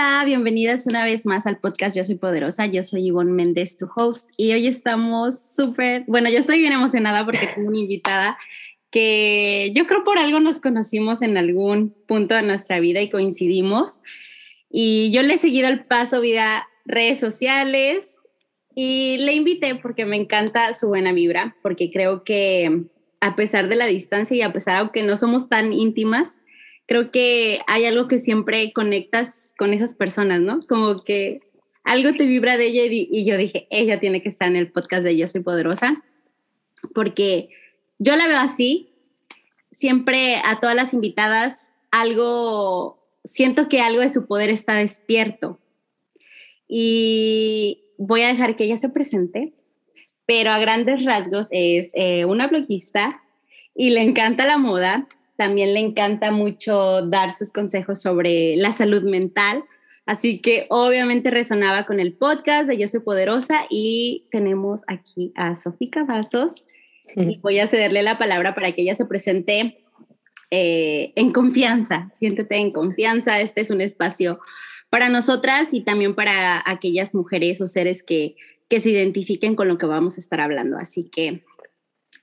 Hola, bienvenidas una vez más al podcast Yo Soy Poderosa. Yo soy Ivonne Méndez, tu host, y hoy estamos súper, bueno, yo estoy bien emocionada porque tengo una invitada que yo creo por algo nos conocimos en algún punto de nuestra vida y coincidimos. Y yo le he seguido el paso vida redes sociales y le invité porque me encanta su buena vibra, porque creo que a pesar de la distancia y a pesar aunque no somos tan íntimas, creo que hay algo que siempre conectas con esas personas, ¿no? Como que algo te vibra de ella y, yo dije, ella tiene que estar en el podcast de Yo Soy Poderosa, porque yo la veo así, siempre a todas las invitadas algo, siento que algo de su poder está despierto. Y voy a dejar que ella se presente, pero a grandes rasgos es eh, una bloguista y le encanta la moda, también le encanta mucho dar sus consejos sobre la salud mental. Así que obviamente resonaba con el podcast de Yo Soy Poderosa y tenemos aquí a Sofía Cavazos y voy a cederle la palabra para que ella se presente eh, en confianza. Siéntete en confianza. Este es un espacio para nosotras y también para aquellas mujeres o seres que, que se identifiquen con lo que vamos a estar hablando. Así que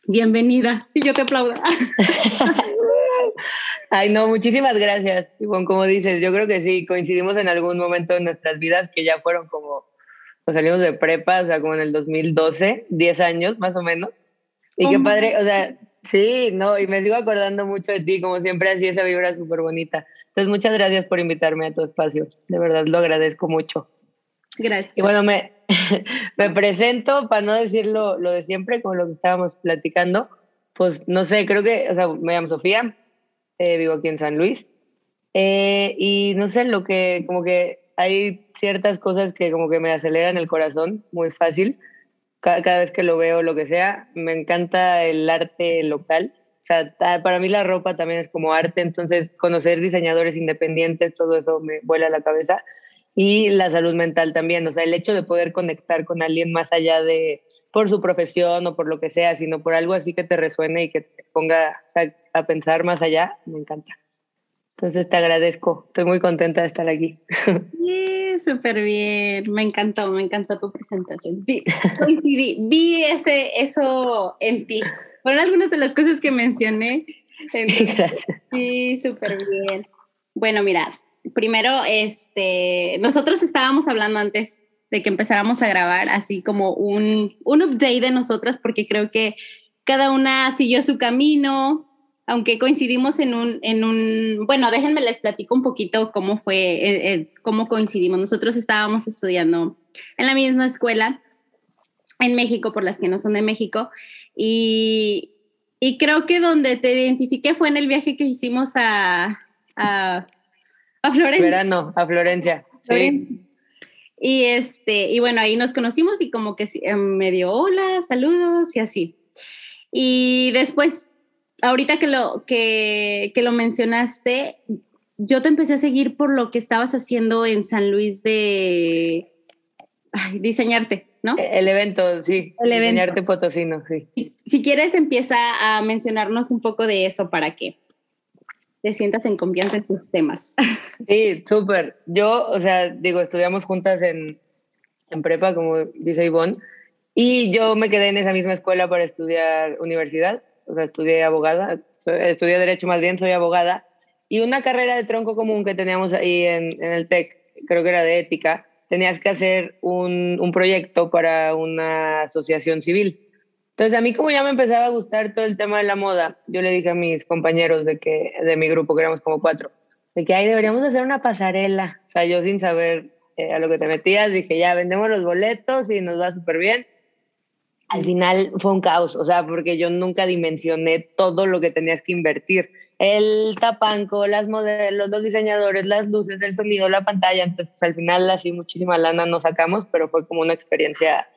bienvenida y yo te aplaudo. Ay, no, muchísimas gracias. Ivonne, como dices, yo creo que sí, coincidimos en algún momento de nuestras vidas que ya fueron como, pues salimos de prepa, o sea, como en el 2012, 10 años más o menos. Y qué padre, o sea, sí, no, y me sigo acordando mucho de ti, como siempre, así esa vibra súper bonita. Entonces, muchas gracias por invitarme a tu espacio, de verdad lo agradezco mucho. Gracias. Y bueno, me, me presento, para no decir lo, lo de siempre, como lo que estábamos platicando, pues no sé, creo que, o sea, me llamo Sofía, eh, vivo aquí en San Luis. Eh, y no sé, lo que como que hay ciertas cosas que como que me aceleran el corazón muy fácil cada, vez que lo veo, lo que sea. Me encanta el arte local. O sea, para mí la ropa también es como arte, entonces conocer diseñadores independientes, todo eso me vuela la cabeza. Y la salud mental también, o sea, el hecho de poder conectar con alguien más allá de por su profesión o por lo que sea, sino por algo así que te resuene y que te ponga a pensar más allá, me encanta. Entonces te agradezco, estoy muy contenta de estar aquí. Sí, súper bien, me encantó, me encantó tu presentación. Vi, coincidí, vi ese, eso en ti. Fueron algunas de las cosas que mencioné. Sí, súper bien. Bueno, mira, primero, este, nosotros estábamos hablando antes de que empezáramos a grabar, así como un, un update de nosotras, porque creo que cada una siguió su camino, aunque coincidimos en un, en un, bueno, déjenme les platico un poquito cómo fue, eh, eh, cómo coincidimos. Nosotros estábamos estudiando en la misma escuela en México, por las que no son de México, y, y creo que donde te identifiqué fue en el viaje que hicimos a, a, a Florencia. Verano, a Florencia. Sí. Y, este, y bueno, ahí nos conocimos y como que eh, me dio hola, saludos y así. Y después, ahorita que lo, que, que lo mencionaste, yo te empecé a seguir por lo que estabas haciendo en San Luis de diseñarte, ¿no? E, el evento, sí. El diseñarte potosino, sí. Si quieres, empieza a mencionarnos un poco de eso para que te sientas en confianza en tus temas. Sí, súper. Yo, o sea, digo, estudiamos juntas en, en prepa, como dice Ivonne, y yo me quedé en esa misma escuela para estudiar universidad, o sea, estudié abogada, estudié derecho más bien, soy abogada, y una carrera de tronco común que teníamos ahí en, en el TEC, creo que era de ética, tenías que hacer un, un proyecto para una asociación civil. Entonces a mí como ya me empezaba a gustar todo el tema de la moda, yo le dije a mis compañeros de que de mi grupo, que éramos como cuatro, de que ahí deberíamos hacer una pasarela. O sea, yo sin saber eh, a lo que te metías, dije, ya vendemos los boletos y nos va súper bien. Al final fue un caos, o sea, porque yo nunca dimensioné todo lo que tenías que invertir. El tapanco, las modelos, los diseñadores, las luces, el sonido, la pantalla. Entonces, al final así muchísima lana nos sacamos, pero fue como una experiencia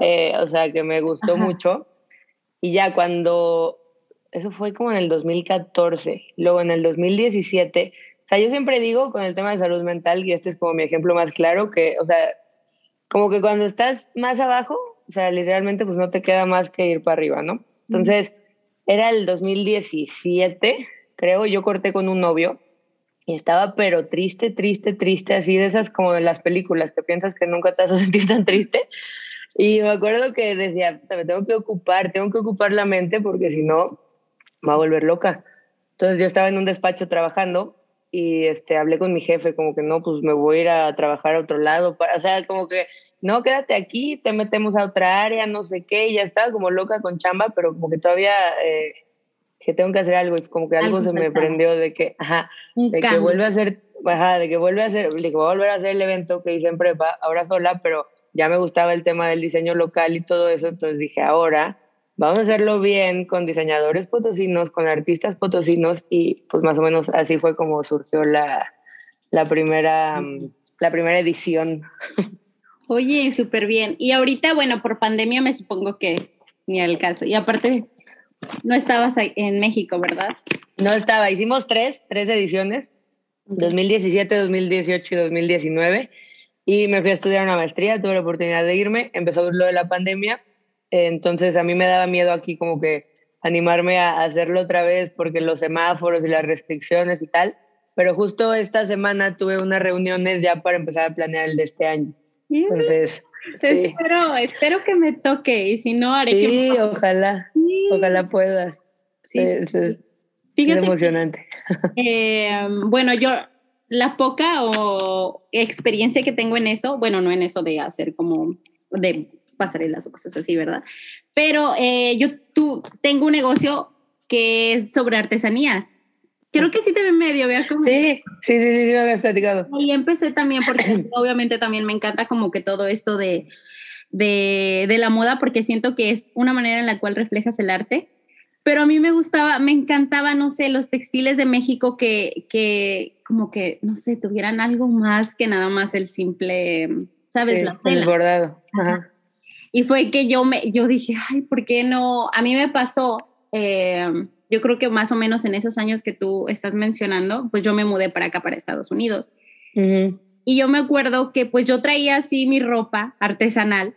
eh, o sea, que me gustó mucho. Y ya cuando, eso fue como en el 2014, luego en el 2017, o sea, yo siempre digo con el tema de salud mental, y este es como mi ejemplo más claro, que, o sea, como que cuando estás más abajo, o sea, literalmente pues no te queda más que ir para arriba, ¿no? Entonces, era el 2017, creo, yo corté con un novio y estaba pero triste, triste, triste, así de esas como de las películas, que piensas que nunca te vas a sentir tan triste. Y me acuerdo que decía, me tengo que ocupar, tengo que ocupar la mente porque si no, va a volver loca. Entonces yo estaba en un despacho trabajando y este, hablé con mi jefe como que no, pues me voy a ir a trabajar a otro lado. Para, o sea, como que no, quédate aquí, te metemos a otra área, no sé qué. Y ya estaba como loca con chamba, pero como que todavía eh, que tengo que hacer algo. Y como que algo, se me prendió de que, ajá, de que vuelve a hacer, ajá, de que vuelve a hacer, de que voy a volver a hacer el evento que hice en prepa, ahora sola, pero ya me gustaba el tema del diseño local y todo eso. Entonces dije, ahora vamos a hacerlo bien con diseñadores potosinos, con artistas potosinos y pues más o menos así fue como surgió la, la primera, la primera edición. Oye, súper bien. Y ahorita, bueno, por pandemia me supongo que ni al caso. Y aparte, no estabas en México, ¿verdad? No estaba. Hicimos tres, tres ediciones, 2017, 2018 y 2019. Y me fui a estudiar una maestría, tuve la oportunidad de irme, empezó lo de la pandemia, entonces a mí me daba miedo aquí como que animarme a hacerlo otra vez porque los semáforos y las restricciones y tal, pero justo esta semana tuve unas reuniones ya para empezar a planear el de este año. Entonces, espero, espero que me toque y si no haré sí, ojalá, ojalá puedas. Sí, es, es, emocionante. Eh, bueno, yo la poca o experiencia que tengo en eso, bueno, no en eso de hacer como de pasarelas o cosas así, ¿verdad? Pero eh, yo tú, tengo un negocio que es sobre artesanías. Creo que sí te ve medio, como... Sí, sí, sí, sí, sí, me habías platicado. Y empecé también porque obviamente también me encanta como que todo esto de, de, de la moda porque siento que es una manera en la cual reflejas el arte pero a mí me gustaba, me encantaba, no sé, los textiles de México que, que como que, no sé, tuvieran algo más que nada más el simple, ¿sabes? El bordado. Y fue que yo, me, yo dije, ay, ¿por qué no? A mí me pasó, eh, yo creo que más o menos en esos años que tú estás mencionando, pues yo me mudé para acá, para Estados Unidos. Y yo me acuerdo que pues yo traía así mi ropa artesanal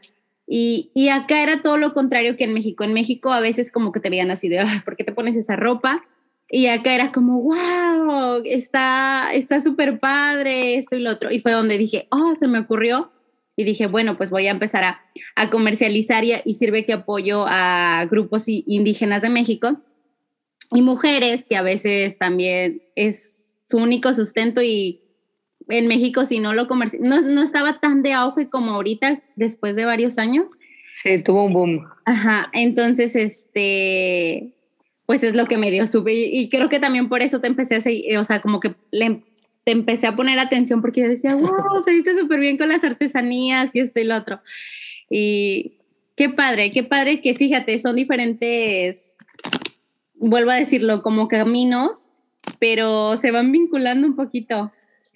y, y, acá era todo lo contrario que en México. En México a veces como que te veían así de, ¿por qué te pones esa ropa? Y acá era como, wow, está súper padre, esto y lo otro. Y fue donde dije, oh, se me ocurrió. Y dije, bueno, pues voy a empezar a, a comercializar y, y, sirve que apoyo a grupos indígenas de México y mujeres que a veces también es su único sustento y en México si no lo comerci no, no estaba tan de auge como ahorita después de varios años. Sí, tuvo un boom. Ajá, entonces este pues es lo que me dio sube y, creo que también por eso te empecé a seguir, o sea, como que le, te empecé a poner atención porque yo decía, wow, se viste súper bien con las artesanías y esto y lo otro. Y qué padre, qué padre que fíjate, son diferentes, vuelvo a decirlo, como caminos, pero se van vinculando un poquito.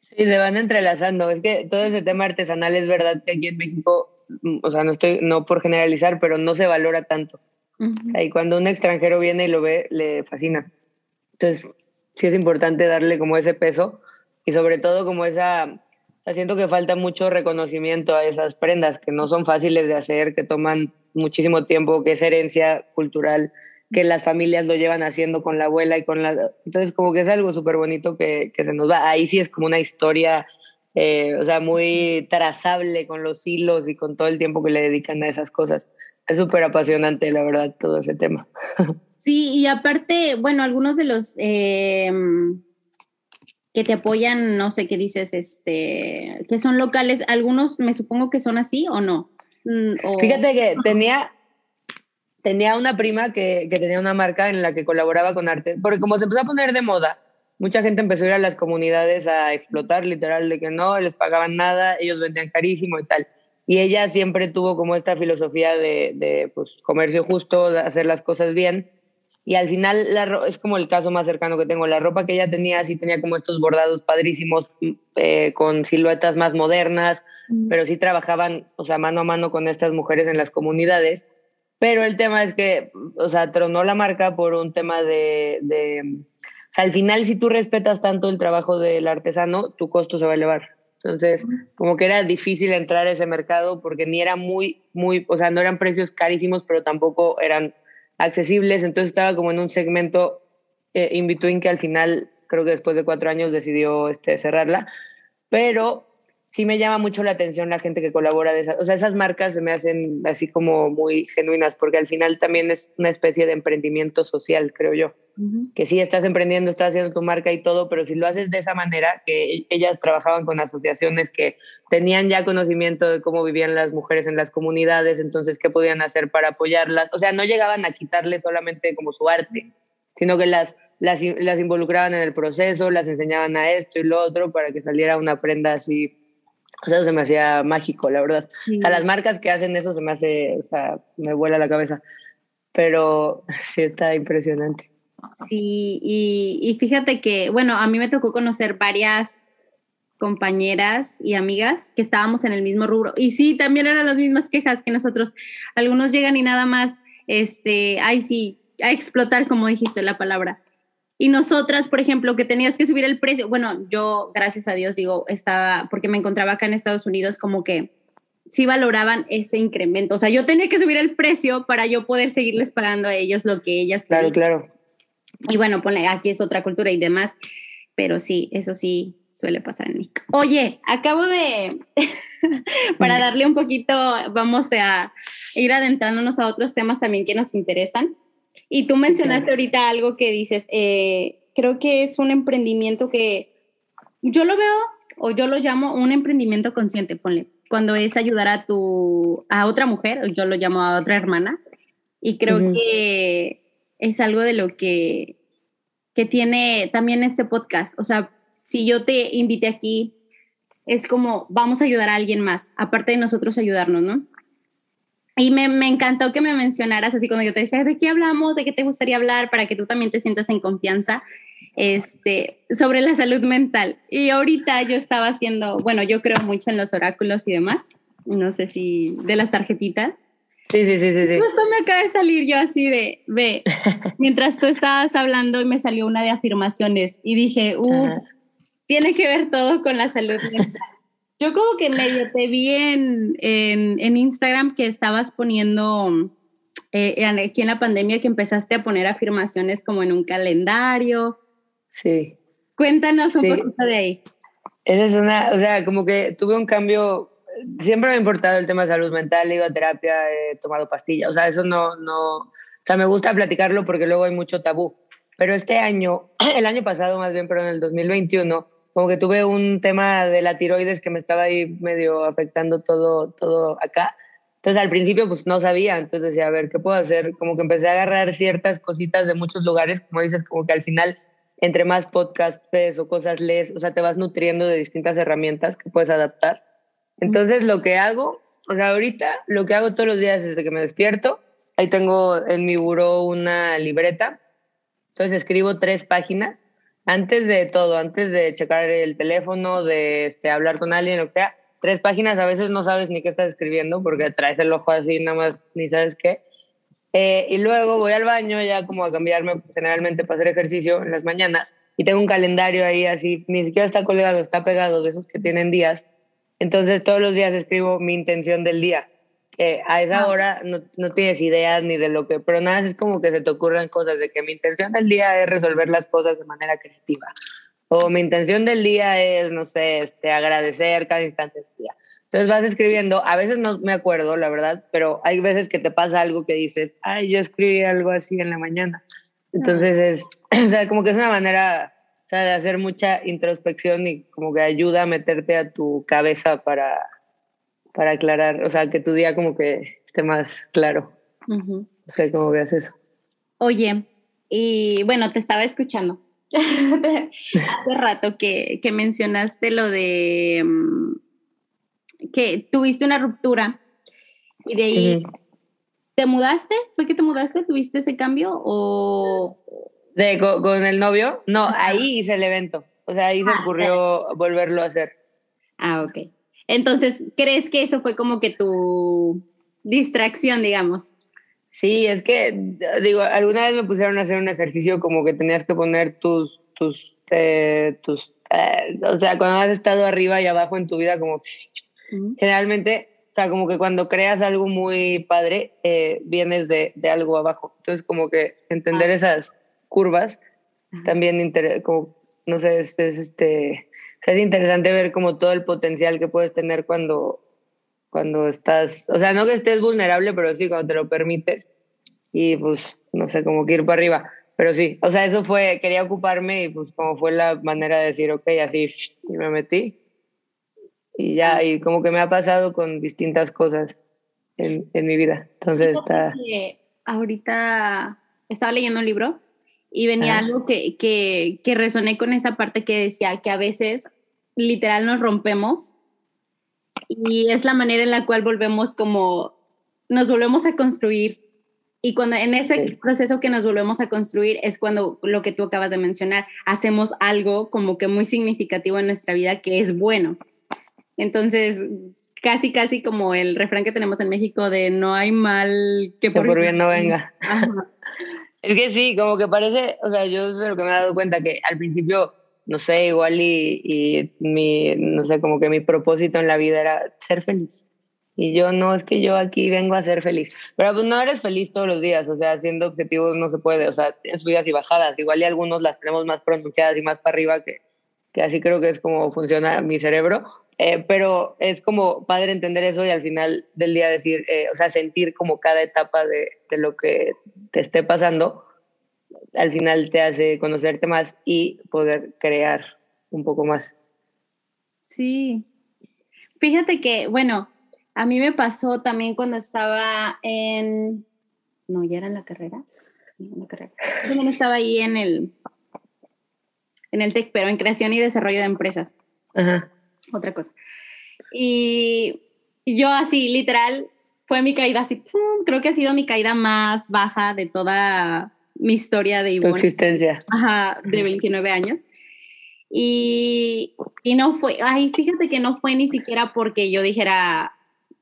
Sí, se van entrelazando. Es que todo ese tema artesanal es verdad que aquí en México, mm, o sea, no estoy, no por generalizar, pero no se valora tanto. y cuando un extranjero viene y lo ve, le fascina. Entonces, sí es importante darle como ese peso y sobre todo como esa, siento que falta mucho reconocimiento a esas prendas que no son fáciles de hacer, que toman muchísimo tiempo, que es herencia cultural que las familias lo llevan haciendo con la abuela y con la... Entonces como que es algo súper bonito que, que, se nos va. Ahí sí es como una historia, eh, o sea, muy trazable con los hilos y con todo el tiempo que le dedican a esas cosas. Es súper apasionante, la verdad, todo ese tema. Sí, y aparte, bueno, algunos de los eh, que te apoyan, no sé qué dices, este, que son locales, algunos me supongo que son así o no. Mm, Fíjate que tenía, tenía una prima que, que, tenía una marca en la que colaboraba con arte, porque como se empezó a poner de moda, mucha gente empezó a ir a las comunidades a explotar, literal, de que no les pagaban nada, ellos vendían carísimo y tal. Y ella siempre tuvo como esta filosofía de, de pues, comercio justo, de hacer las cosas bien. Y al final la, es como el caso más cercano que tengo. La ropa que ella tenía sí tenía como estos bordados padrísimos eh, con siluetas más modernas, mm. pero sí trabajaban, o sea, mano a mano con estas mujeres en las comunidades pero el tema es que, o sea, tronó la marca por un tema de, o sea, al final si tú respetas tanto el trabajo del artesano, tu costo se va a elevar. Entonces, como que era difícil entrar a ese mercado porque ni era muy, muy, o sea, no eran precios carísimos, pero tampoco eran accesibles. Entonces estaba como en un segmento eh, in between que al final creo que después de cuatro años decidió este, cerrarla, pero sí me llama mucho la atención la gente que colabora de esas, o sea, esas marcas se me hacen así como muy genuinas, porque al final también es una especie de emprendimiento social, creo yo. Que sí estás emprendiendo, estás haciendo tu marca y todo, pero si lo haces de esa manera, que e-, ellas trabajaban con asociaciones que tenían ya conocimiento de cómo vivían las mujeres en las comunidades, entonces qué podían hacer para apoyarlas, o sea, no llegaban a quitarle solamente como su arte, sino que las las, las involucraban en el proceso, las enseñaban a esto y lo otro para que saliera una prenda así o sea, eso se me hacía mágico, la verdad. O sea, las marcas que hacen eso se me hace, o sea, me vuela la cabeza. Pero sí está impresionante. Sí, y, y fíjate que, bueno, a mí me tocó conocer varias compañeras y amigas que estábamos en el mismo rubro. Y sí, también eran las mismas quejas que nosotros. Algunos llegan y nada más, este, ay, sí, a explotar, como dijiste la palabra. Y nosotras, por ejemplo, que tenías que subir el precio, bueno, yo, gracias a Dios, digo, estaba, porque me encontraba acá en Estados Unidos, como que sí valoraban ese incremento. O sea, yo tenía que subir el precio para yo poder seguirles pagando a ellos lo que ellas. Claro, claro. Y bueno, ponle, aquí es otra cultura y demás, pero sí, eso sí suele pasar en mí. Oye, acabo de, para darle un poquito, vamos a ir adentrándonos a otros temas también que nos interesan. Y tú mencionaste ahorita algo que dices, eh, creo que es un emprendimiento que yo lo veo o yo lo llamo un emprendimiento consciente, ponle, cuando es ayudar a tu, a otra mujer, yo lo llamo a otra hermana, y creo que es algo de lo que, que tiene también este podcast, o sea, si yo te invité aquí, es como vamos a ayudar a alguien más, aparte de nosotros ayudarnos, ¿no? Y me, me, encantó que me mencionaras así cuando yo te decía, ¿de qué hablamos? ¿De qué te gustaría hablar? Para que tú también te sientas en confianza este, sobre la salud mental. Y ahorita yo estaba haciendo, bueno, yo creo mucho en los oráculos y demás. No sé si de las tarjetitas. Sí, sí, sí, sí. sí. Justo me acaba de salir yo así de, ve, mientras tú estabas hablando y me salió una de afirmaciones y dije, uh, tiene que ver todo con la salud mental. Yo como que medio te vi en, en, Instagram que estabas poniendo, eh, aquí en la pandemia, que empezaste a poner afirmaciones como en un calendario. Sí. Cuéntanos un poquito de ahí. Esa es una, o sea, como que tuve un cambio, siempre me ha importado el tema de salud mental, he ido a terapia, he tomado pastillas, o sea, eso no, no, o sea, me gusta platicarlo porque luego hay mucho tabú. Pero este año, el año pasado más bien, pero en el 2021, como que tuve un tema de la tiroides que me estaba ahí medio afectando todo, todo acá. Entonces al principio pues no sabía, entonces decía, a ver, ¿qué puedo hacer? Como que empecé a agarrar ciertas cositas de muchos lugares, como dices, como que al final entre más podcasts ves o cosas lees, o sea, te vas nutriendo de distintas herramientas que puedes adaptar. Entonces lo que hago, o sea, ahorita lo que hago todos los días desde que me despierto, ahí tengo en mi buró una libreta, entonces escribo tres páginas antes de todo, antes de checar el teléfono, de este, hablar con alguien, o sea, tres páginas a veces no sabes ni qué estás escribiendo porque traes el ojo así, nada más ni sabes qué. Eh, y luego voy al baño ya como a cambiarme generalmente para hacer ejercicio en las mañanas y tengo un calendario ahí así, ni siquiera está colgado, está pegado de esos que tienen días. Entonces todos los días escribo mi intención del día a esa ah. hora no, no, tienes ideas ni de lo que, pero nada, es como que se te ocurren cosas de que mi intención del día es resolver las cosas de manera creativa. O mi intención del día es, no sé, este, agradecer cada instante del día. Entonces vas escribiendo, a veces no me acuerdo, la verdad, pero hay veces que te pasa algo que dices, ay, yo escribí algo así en la mañana. Entonces es, o sea, como que es una manera o sea, de hacer mucha introspección y como que ayuda a meterte a tu cabeza para, para aclarar, o sea, que tu día como que esté más claro. O sea, ¿cómo veas eso? Oye, y bueno, te estaba escuchando hace rato que, que, mencionaste lo de mm, que tuviste una ruptura y de ahí te mudaste, ¿fue que te mudaste? ¿Tuviste ese cambio o...? De, con, el novio? No, ahí hice el evento, o sea, ahí se ah, ocurrió volverlo a hacer. Ah, ok. Entonces, ¿crees que eso fue como que tu distracción, digamos? Sí, es que, digo, alguna vez me pusieron a hacer un ejercicio como que tenías que poner tus, tus, eh, tus, eh, o sea, cuando has estado arriba y abajo en tu vida, como generalmente, o sea, como que cuando creas algo muy padre, eh, vienes de, de, algo abajo. Entonces, como que entender ah. esas curvas también como no sé, es, este, es interesante ver como todo el potencial que puedes tener cuando, cuando estás, o sea, no que estés vulnerable, pero sí cuando te lo permites y pues, no sé, como que ir para arriba. Pero sí, o sea, eso fue, quería ocuparme y pues como fue la manera de decir, ok, así, y me metí. Y ya, y como que me ha pasado con distintas cosas en, en mi vida. Entonces está... Ahorita estaba leyendo un libro y venía algo que, que, que resoné con esa parte que decía que a veces literal nos rompemos y es la manera en la cual volvemos como, nos volvemos a construir. Y cuando en ese proceso que nos volvemos a construir es cuando lo que tú acabas de mencionar, hacemos algo como que muy significativo en nuestra vida que es bueno. Entonces, casi, casi como el refrán que tenemos en México de no hay mal que por, bien no venga. es que sí, como que parece, o sea, yo de lo que me he dado cuenta que al principio, no sé, igual y, y mi, no sé, como que mi propósito en la vida era ser feliz. Y yo no, es que yo aquí vengo a ser feliz. Pero pues no eres feliz todos los días, o sea, siendo objetivos no se puede, o sea, tienes subidas y bajadas. Igual y algunos las tenemos más pronunciadas y más para arriba, que, que así creo que es como funciona mi cerebro. Eh, pero es como padre entender eso y al final del día decir, eh, o sea, sentir como cada etapa de, de, lo que te esté pasando, al final te hace conocerte más y poder crear un poco más. Sí. Fíjate que, bueno, a mí me pasó también cuando estaba en, no, ya era en la carrera, sí, en la carrera. Yo estaba ahí en el, en el TEC, pero en creación y desarrollo de empresas. Ajá otra cosa. Y yo así, literal, fue mi caída así, creo que ha sido mi caída más baja de toda mi historia de Ivonne. Tu existencia. Ajá, de 29 años. Y, y no fue, ay, fíjate que no fue ni siquiera porque yo dijera,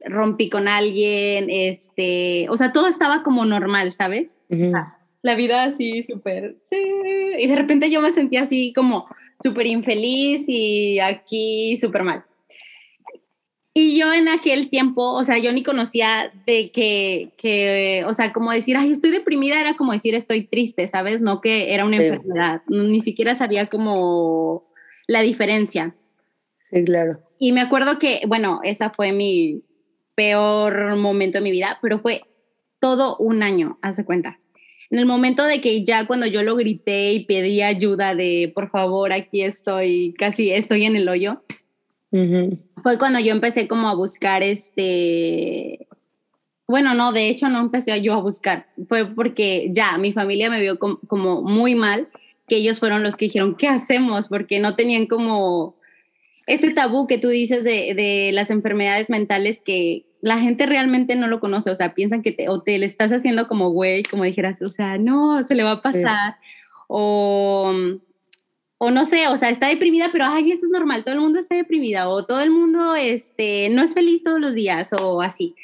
rompí con alguien, este, o sea, todo estaba como normal, ¿sabes? la vida así súper, sí, y de repente yo me sentía así como, súper infeliz y aquí súper mal. Y yo en aquel tiempo, o sea, yo ni conocía de que, que, o sea, como decir, ay, estoy deprimida, era como decir, estoy triste, ¿sabes? No que era una enfermedad, ni siquiera sabía como la diferencia. Sí, claro. Y me acuerdo que, bueno, esa fue mi peor momento de mi vida, pero fue todo un año, hace cuenta en el momento de que ya cuando yo lo grité y pedí ayuda de, por favor, aquí estoy, casi estoy en el hoyo, fue cuando yo empecé como a buscar este, bueno, no, de hecho no empecé yo a buscar, fue porque ya mi familia me vio como, muy mal, que ellos fueron los que dijeron, ¿qué hacemos? Porque no tenían como este tabú que tú dices de, de las enfermedades mentales que, la gente realmente no lo conoce, o sea, piensan que te, o te le estás haciendo como güey, como dijeras, o sea, no, se le va a pasar, o, o no sé, o sea, está deprimida, pero ay, eso es normal, todo el mundo está deprimida, o todo el mundo este, no es feliz todos los días, o así.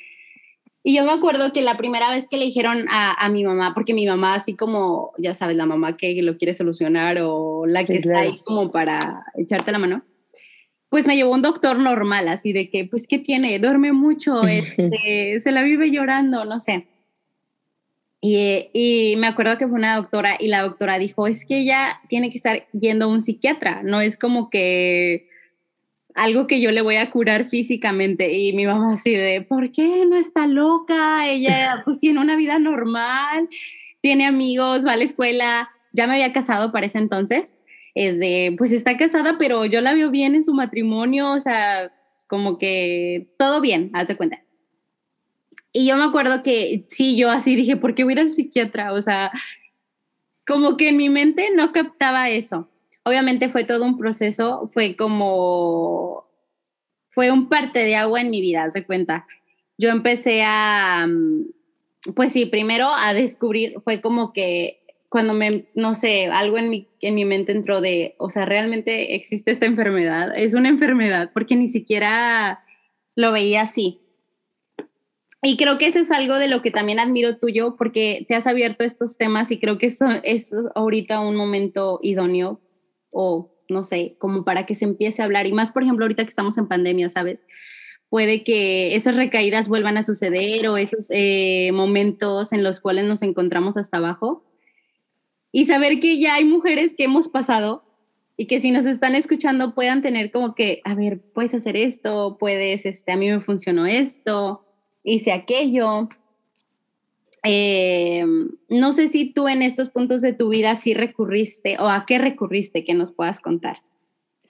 Y yo me acuerdo que la primera vez que le dijeron a, a, mi mamá, porque mi mamá así como, ya sabes, la mamá que lo quiere solucionar o la que está ahí como para echarte la mano, pues me llevó un doctor normal, así de que, pues, ¿qué tiene? Duerme mucho, este, se la vive llorando, no sé. Y, y, me acuerdo que fue una doctora y la doctora dijo, es que ella tiene que estar yendo a un psiquiatra, no es como que algo que yo le voy a curar físicamente. Y mi mamá así de, ¿por qué no está loca? Ella pues tiene una vida normal, tiene amigos, va a la escuela, ya me había casado para ese entonces es de, pues está casada, pero yo la veo bien en su matrimonio, o sea, como que todo bien, haz de cuenta. Y yo me acuerdo que sí, yo así dije, ¿por qué voy a ir al psiquiatra? O sea, como que en mi mente no captaba eso. Obviamente fue todo un proceso, fue como, fue un parte de agua en mi vida, de cuenta. Yo empecé a, mm, pues sí, primero a descubrir, fue como que cuando me, no sé, algo en mi, en mi mente entró de, o sea, realmente existe esta enfermedad, es una enfermedad, porque ni siquiera lo veía así. Y creo que eso es algo de lo que también admiro tuyo, porque te has abierto estos temas y creo que eso es ahorita un momento idóneo o no sé, como para que se empiece a hablar. Y más, por ejemplo, ahorita que estamos en pandemia, ¿sabes? Puede que esas recaídas vuelvan a suceder o esos eh, momentos en los cuales nos encontramos hasta abajo y saber que ya hay mujeres que hemos pasado y que si nos están escuchando puedan tener como que, a ver, puedes hacer esto, puedes, este, a mí me funcionó esto, hice aquello. Eh, no sé si tú en estos puntos de tu vida sí recurriste o a qué recurriste que nos puedas contar.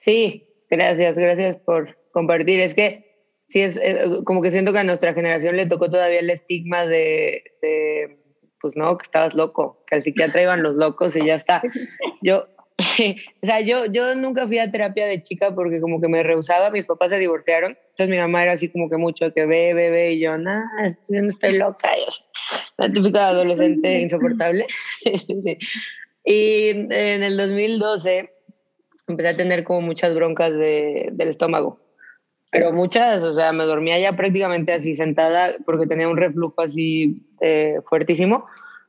Sí, gracias, gracias por compartir. Es que sí, es, como que siento que a nuestra generación le tocó todavía el estigma de, de, pues no, que estabas loco, que al psiquiatra iban los locos y ya está. Yo, o sea, yo, yo nunca fui a terapia de chica porque como que me rehusaba, mis papás se divorciaron, entonces mi mamá era así como que mucho que ve, ve, ve, y yo, nada, estoy, no estoy loca, la típica adolescente insoportable. y en el 2012 empecé a tener como muchas broncas de, del estómago, pero muchas, o sea, me dormía ya prácticamente así sentada porque tenía un reflujo así eh, fuertísimo.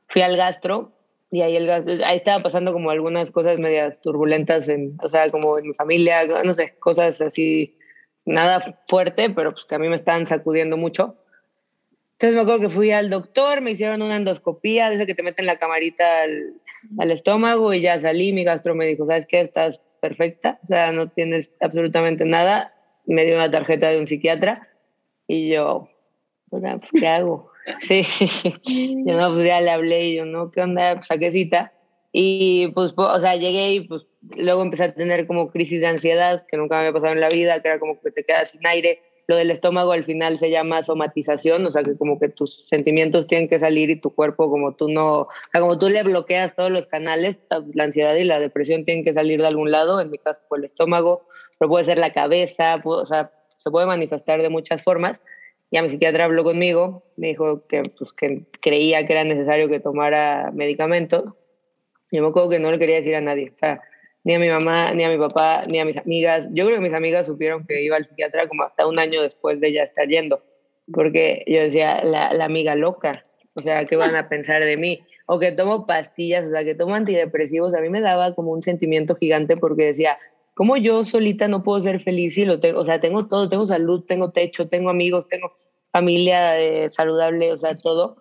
Fui al gastro y ahí, el, ahí estaba pasando como algunas cosas medias turbulentas, en, o sea, como en mi familia, no sé, cosas así, nada fuerte, pero pues que a mí me estaban sacudiendo mucho. Entonces me acuerdo que fui al doctor, me hicieron una endoscopía, de esa que te meten la camarita al, al estómago y ya salí, mi gastro me dijo, ¿sabes qué? Estás perfecta, o sea, no tienes absolutamente nada. Me dio una tarjeta de un psiquiatra y yo, pues, ¿qué hago? Sí, sí, sí. Yo no, pues ya le hablé y yo, no, ¿qué onda? Pues saqué cita. Y pues, o sea, llegué y pues luego empecé a tener como crisis de ansiedad que nunca me había pasado en la vida, que era como que te quedas sin aire. Lo del estómago al final se llama somatización, o sea, que como que tus sentimientos tienen que salir y tu cuerpo como tú no, o sea, como tú le bloqueas todos los canales, la ansiedad y la depresión tienen que salir de algún lado. En mi caso fue el estómago, pero puede ser la cabeza, o sea, se puede manifestar de muchas formas ya mi psiquiatra habló conmigo, me dijo que, pues, que creía que era necesario que tomara medicamentos. Yo me acuerdo que no le quería decir a nadie, o sea, ni a mi mamá, ni a mi papá, ni a mis amigas. Yo creo que mis amigas supieron que iba al psiquiatra como hasta un año después de ya estar yendo, porque yo decía, la, la amiga loca, o sea, ¿qué van a pensar de mí? O que tomo pastillas, o sea, que tomo antidepresivos, a mí me daba como un sentimiento gigante porque decía, ¿Cómo yo solita no puedo ser feliz y lo tengo? O sea, tengo todo, tengo salud, tengo techo, tengo amigos, tengo familia eh, saludable, o sea, todo.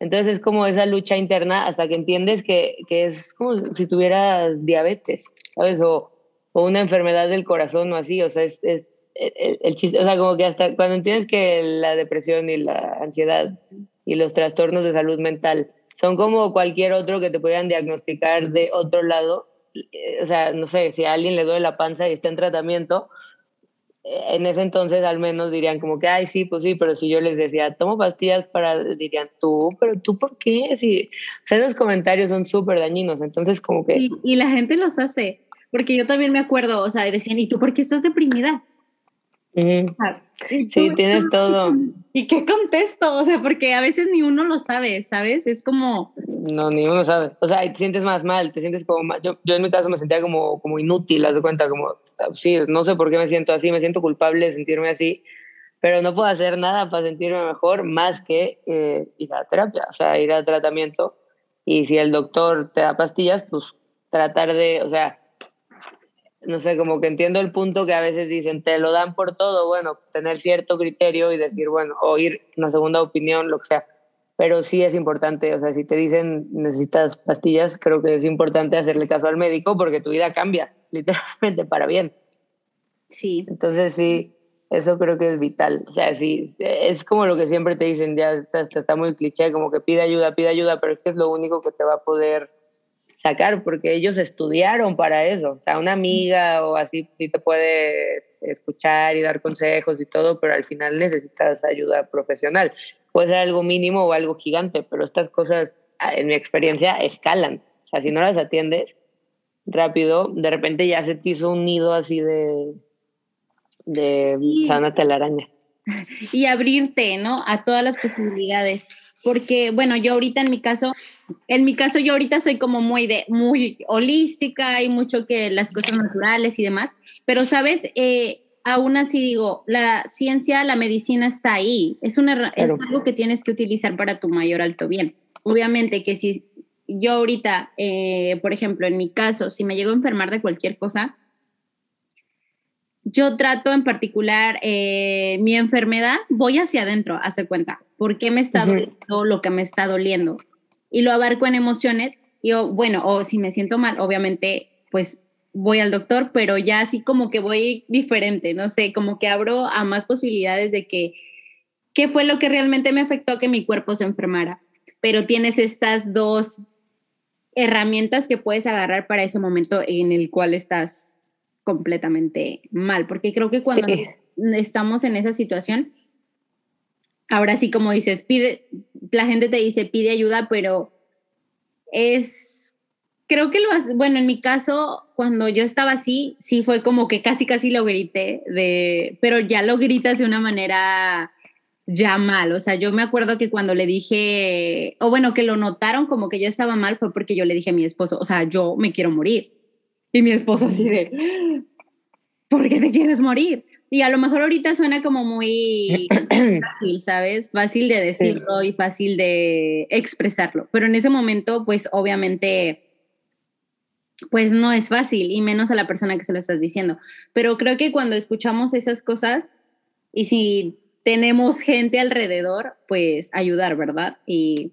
Entonces es como esa lucha interna hasta que entiendes que, que es como si tuvieras diabetes, ¿sabes? O, o, una enfermedad del corazón o así, o sea, es, es el, el, chiste, o sea, como que hasta cuando entiendes que la depresión y la ansiedad y los trastornos de salud mental son como cualquier otro que te pudieran diagnosticar de otro lado, o sea, no sé, si a alguien le duele la panza y está en tratamiento, eh, en ese entonces al menos dirían como que, ay, sí, pues sí, pero si yo les decía, tomo pastillas para, dirían, tú, pero tú, ¿por qué? Si, o sea, esos comentarios son súper dañinos, entonces como que... Y, y, la gente los hace, porque yo también me acuerdo, o sea, decían, ¿y tú por qué estás deprimida? sí, tienes todo. ¿Y qué contesto? O sea, porque a veces ni uno lo sabe, ¿sabes? Es como... No, ni uno sabe. O sea, te sientes más mal, te sientes como mal. Yo, yo en mi caso me sentía como, como inútil, haz de cuenta, como, sí, no sé por qué me siento así, me siento culpable de sentirme así, pero no puedo hacer nada para sentirme mejor más que eh, ir a terapia, o sea, ir a tratamiento. Y si el doctor te da pastillas, pues tratar de, o sea, no sé, como que entiendo el punto que a veces dicen, te lo dan por todo, bueno, pues tener cierto criterio y decir, bueno, o ir una segunda opinión, lo que sea. Pero sí es importante, o sea, si te dicen necesitas pastillas, creo que es importante hacerle caso al médico porque tu vida cambia, literalmente para bien. Sí. Entonces sí, eso creo que es vital. O sea, sí, es como lo que siempre te dicen, ya está, está muy cliché, como que pide ayuda, pide ayuda, pero es que es lo único que te va a poder sacar, porque ellos estudiaron para eso. O sea, una amiga o así sí te puede escuchar y dar consejos y todo, pero al final necesitas ayuda profesional. Puede ser algo mínimo o algo gigante, pero estas cosas, en mi experiencia, escalan. O sea, si no las atiendes rápido, de repente ya se te hizo un nido así de, de sana telaraña. Y abrirte, ¿no? A todas las posibilidades porque bueno, yo ahorita en mi caso, en mi caso yo ahorita soy como muy de muy holística y mucho que las cosas naturales y demás, pero sabes, eh, aún así digo, la ciencia, la medicina está ahí, es, una, es algo que tienes que utilizar para tu mayor alto bien. Obviamente que si yo ahorita, eh, por ejemplo, en mi caso, si me llego a enfermar de cualquier cosa, yo trato en particular eh, mi enfermedad, voy hacia adentro, hace cuenta, ¿por qué me está doliendo lo que me está doliendo? Y lo abarco en emociones, y bueno, o si me siento mal, obviamente, pues voy al doctor, pero ya así como que voy diferente, no sé, como que abro a más posibilidades de que qué fue lo que realmente me afectó que mi cuerpo se enfermara. Pero tienes estas dos herramientas que puedes agarrar para ese momento en el cual estás completamente mal, porque creo que cuando estamos en esa situación, ahora sí como dices, pide, la gente te dice pide ayuda, pero es, creo que lo bueno, en mi caso, cuando yo estaba así, sí fue como que casi, casi lo grité, de, pero ya lo gritas de una manera ya mal, o sea, yo me acuerdo que cuando le dije, o bueno, que lo notaron como que yo estaba mal fue porque yo le dije a mi esposo, o sea, yo me quiero morir. Y mi esposo así de, ¿por qué te quieres morir? Y a lo mejor ahorita suena como muy fácil, ¿sabes? Fácil de decirlo y fácil de expresarlo. Pero en ese momento, pues obviamente, pues no es fácil y menos a la persona que se lo estás diciendo. Pero creo que cuando escuchamos esas cosas y si tenemos gente alrededor, pues ayudar, ¿verdad? Y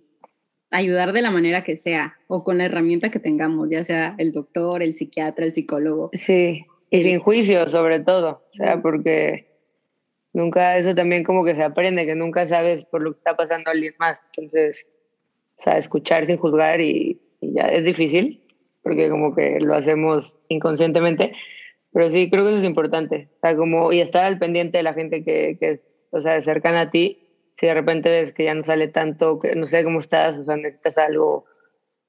ayudar de la manera que sea o con la herramienta que tengamos, ya sea el doctor, el psiquiatra, el psicólogo. Sí, y sin juicio, sobre todo, o sea, porque nunca, eso también como que se aprende, que nunca sabes por lo que está pasando a alguien más. Entonces, o sea, escuchar sin juzgar y, ya es difícil, porque como que lo hacemos inconscientemente, pero sí, creo que eso es importante. O sea, como, y estar al pendiente de la gente que, que es, o sea, cercana a ti, si de repente ves que ya no sale tanto, que no sé cómo estás, o sea, necesitas algo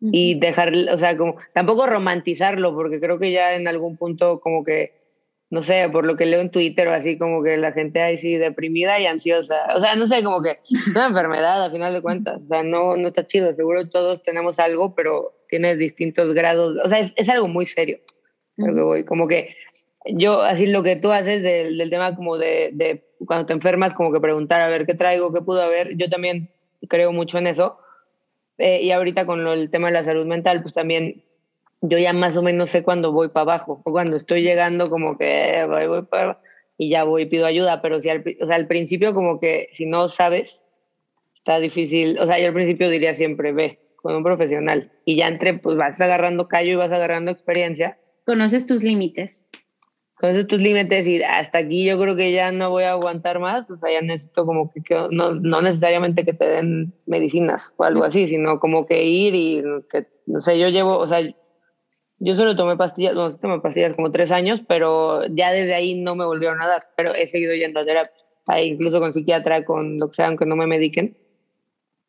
y dejar, o sea, como tampoco romantizarlo, porque creo que ya en algún punto como que, no sé, por lo que leo en Twitter o así, como que la gente ahí sí deprimida y ansiosa, o sea, no sé, como que es una enfermedad a final de cuentas, o sea, no, no está chido, seguro todos tenemos algo, pero tiene distintos grados, o sea, es, es algo muy serio, creo que voy, como que yo, así lo que tú haces del, del tema como de, de cuando te enfermas, como que preguntar, a ver, ¿qué traigo? ¿Qué pudo haber? Yo también creo mucho en eso eh, y ahorita con el tema de la salud mental, pues también yo ya más o menos sé cuándo voy para abajo, o cuando estoy llegando como que eh, voy, voy para y ya voy y pido ayuda, pero si al, o sea, al principio como que si no sabes, está difícil, o sea, yo al principio diría siempre ve con un profesional y ya entre, pues vas agarrando callo y vas agarrando experiencia. Conoces tus límites. Con tus límites y hasta aquí yo creo que ya no voy a aguantar más, o sea, ya necesito como que, no, no, necesariamente que te den medicinas o algo así, sino como que ir y que, no sé, yo llevo, o sea, yo solo tomé pastillas, no, tomé pastillas como tres años, pero ya desde ahí no me volvieron a dar, pero he seguido yendo a terapia, incluso con psiquiatra, con lo que sea, aunque no me mediquen,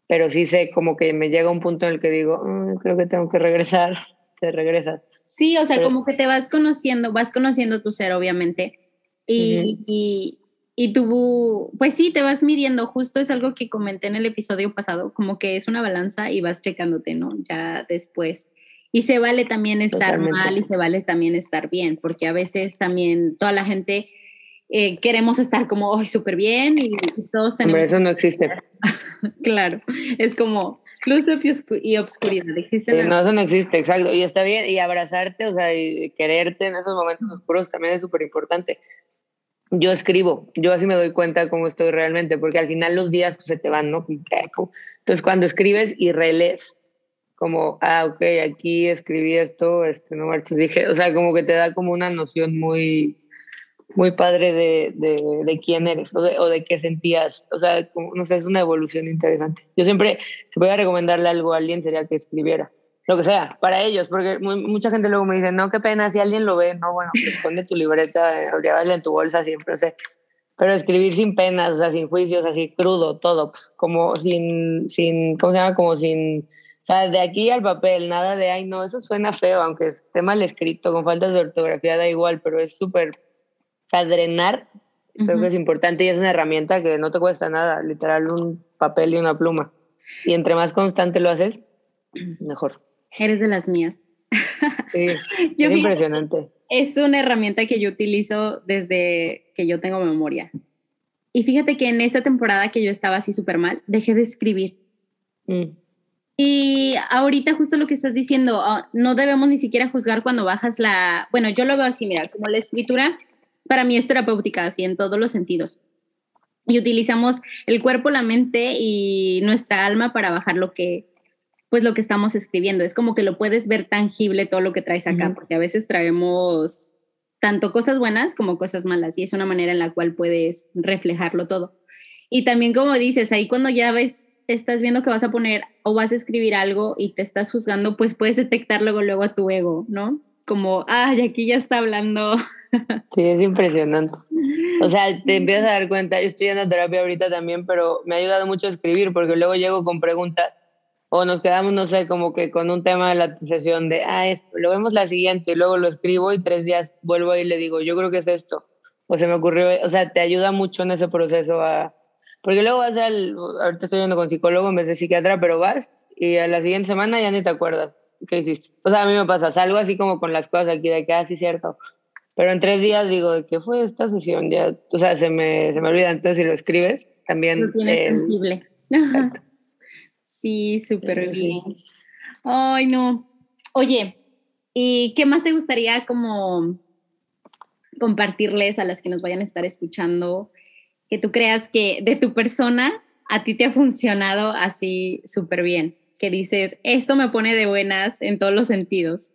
pero sí sé como que me llega un punto en el que digo, mm, creo que tengo que regresar, te regresas. Sí, o sea, como que te vas conociendo, vas conociendo tu ser, obviamente. Y, y, y, tú, pues sí, te vas midiendo. Justo es algo que comenté en el episodio pasado, como que es una balanza y vas checándote, ¿no? Ya después. Y se vale también estar mal y se vale también estar bien, porque a veces también toda la gente eh, queremos estar como hoy súper bien y, todos tenemos... Hombre, eso no existe. claro, es como luz y obscuridad. Existen no, eso no existe, exacto. Y está bien, y abrazarte, o sea, y quererte en esos momentos oscuros también es súper importante. Yo escribo, yo así me doy cuenta cómo estoy realmente, porque al final los días pues, se te van, ¿no? Entonces, cuando escribes y relees, como, ah, ok, aquí escribí esto, este, no marches, dije, o sea, como que te da como una noción muy, muy padre de, de, de quién eres o de, o de, qué sentías. O sea, como, no sé, es una evolución interesante. Yo siempre, si voy a recomendarle algo a alguien, sería que escribiera. Lo que sea, para ellos, porque mucha gente luego me dice, no, qué pena, si alguien lo ve, no, bueno, pues ponle tu libreta eh, o llévale en tu bolsa siempre, o sea, pero escribir sin penas, o sea, sin juicios, así crudo, todo, pues, como sin, sin, ¿cómo se llama? Como sin, o sea, de aquí al papel, nada de, ay, no, eso suena feo, aunque esté mal escrito, con faltas de ortografía, da igual, pero es súper o sea, drenar creo que es importante y es una herramienta que no te cuesta nada, literal un papel y una pluma. Y entre más constante lo haces, mejor. Eres de las mías. Sí, es impresionante. Es una herramienta que yo utilizo desde que yo tengo memoria. Y fíjate que en esa temporada que yo estaba así súper mal, dejé de escribir. Mm. Y ahorita justo lo que estás diciendo, ah, no debemos ni siquiera juzgar cuando bajas la, bueno, yo lo veo así, mira, como la escritura para mí es terapéutica, así en todos los sentidos. Y utilizamos el cuerpo, la mente y nuestra alma para bajar lo que, pues lo que estamos escribiendo. Es como que lo puedes ver tangible todo lo que traes acá, porque a veces traemos tanto cosas buenas como cosas malas y es una manera en la cual puedes reflejarlo todo. Y también como dices, ahí cuando ya ves, estás viendo que vas a poner o vas a escribir algo y te estás juzgando, pues puedes detectar luego, luego a tu ego, ¿no? Como, ay, aquí ya está hablando. Sí, es impresionante. O sea, te empiezas a dar cuenta, yo estoy en terapia ahorita también, pero me ha ayudado mucho a escribir porque luego llego con preguntas o nos quedamos, no sé, como que con un tema de la sesión de, ah, esto, lo vemos la siguiente, y luego lo escribo y tres días vuelvo y le digo, yo creo que es esto, o se me ocurrió, o sea, te ayuda mucho en ese proceso a, porque luego vas al, ahorita estoy yendo con psicólogo en vez de psiquiatra, pero vas y a la siguiente semana ya ni te acuerdas qué hiciste. O sea, a mí me pasa, salgo así como con las cosas aquí de que, ah, sí, cierto. Pero en tres días digo, ¿qué fue esta sesión? Ya, o sea, se me, se me olvida. Entonces, si lo escribes, también. Lo tienes sensible. Sí, súper bien. Ay, no. Oye, ¿y qué más te gustaría como compartirles a las que nos vayan a estar escuchando? Que tú creas que de tu persona a ti te ha funcionado así súper bien. Que dices, esto me pone de buenas en todos los sentidos.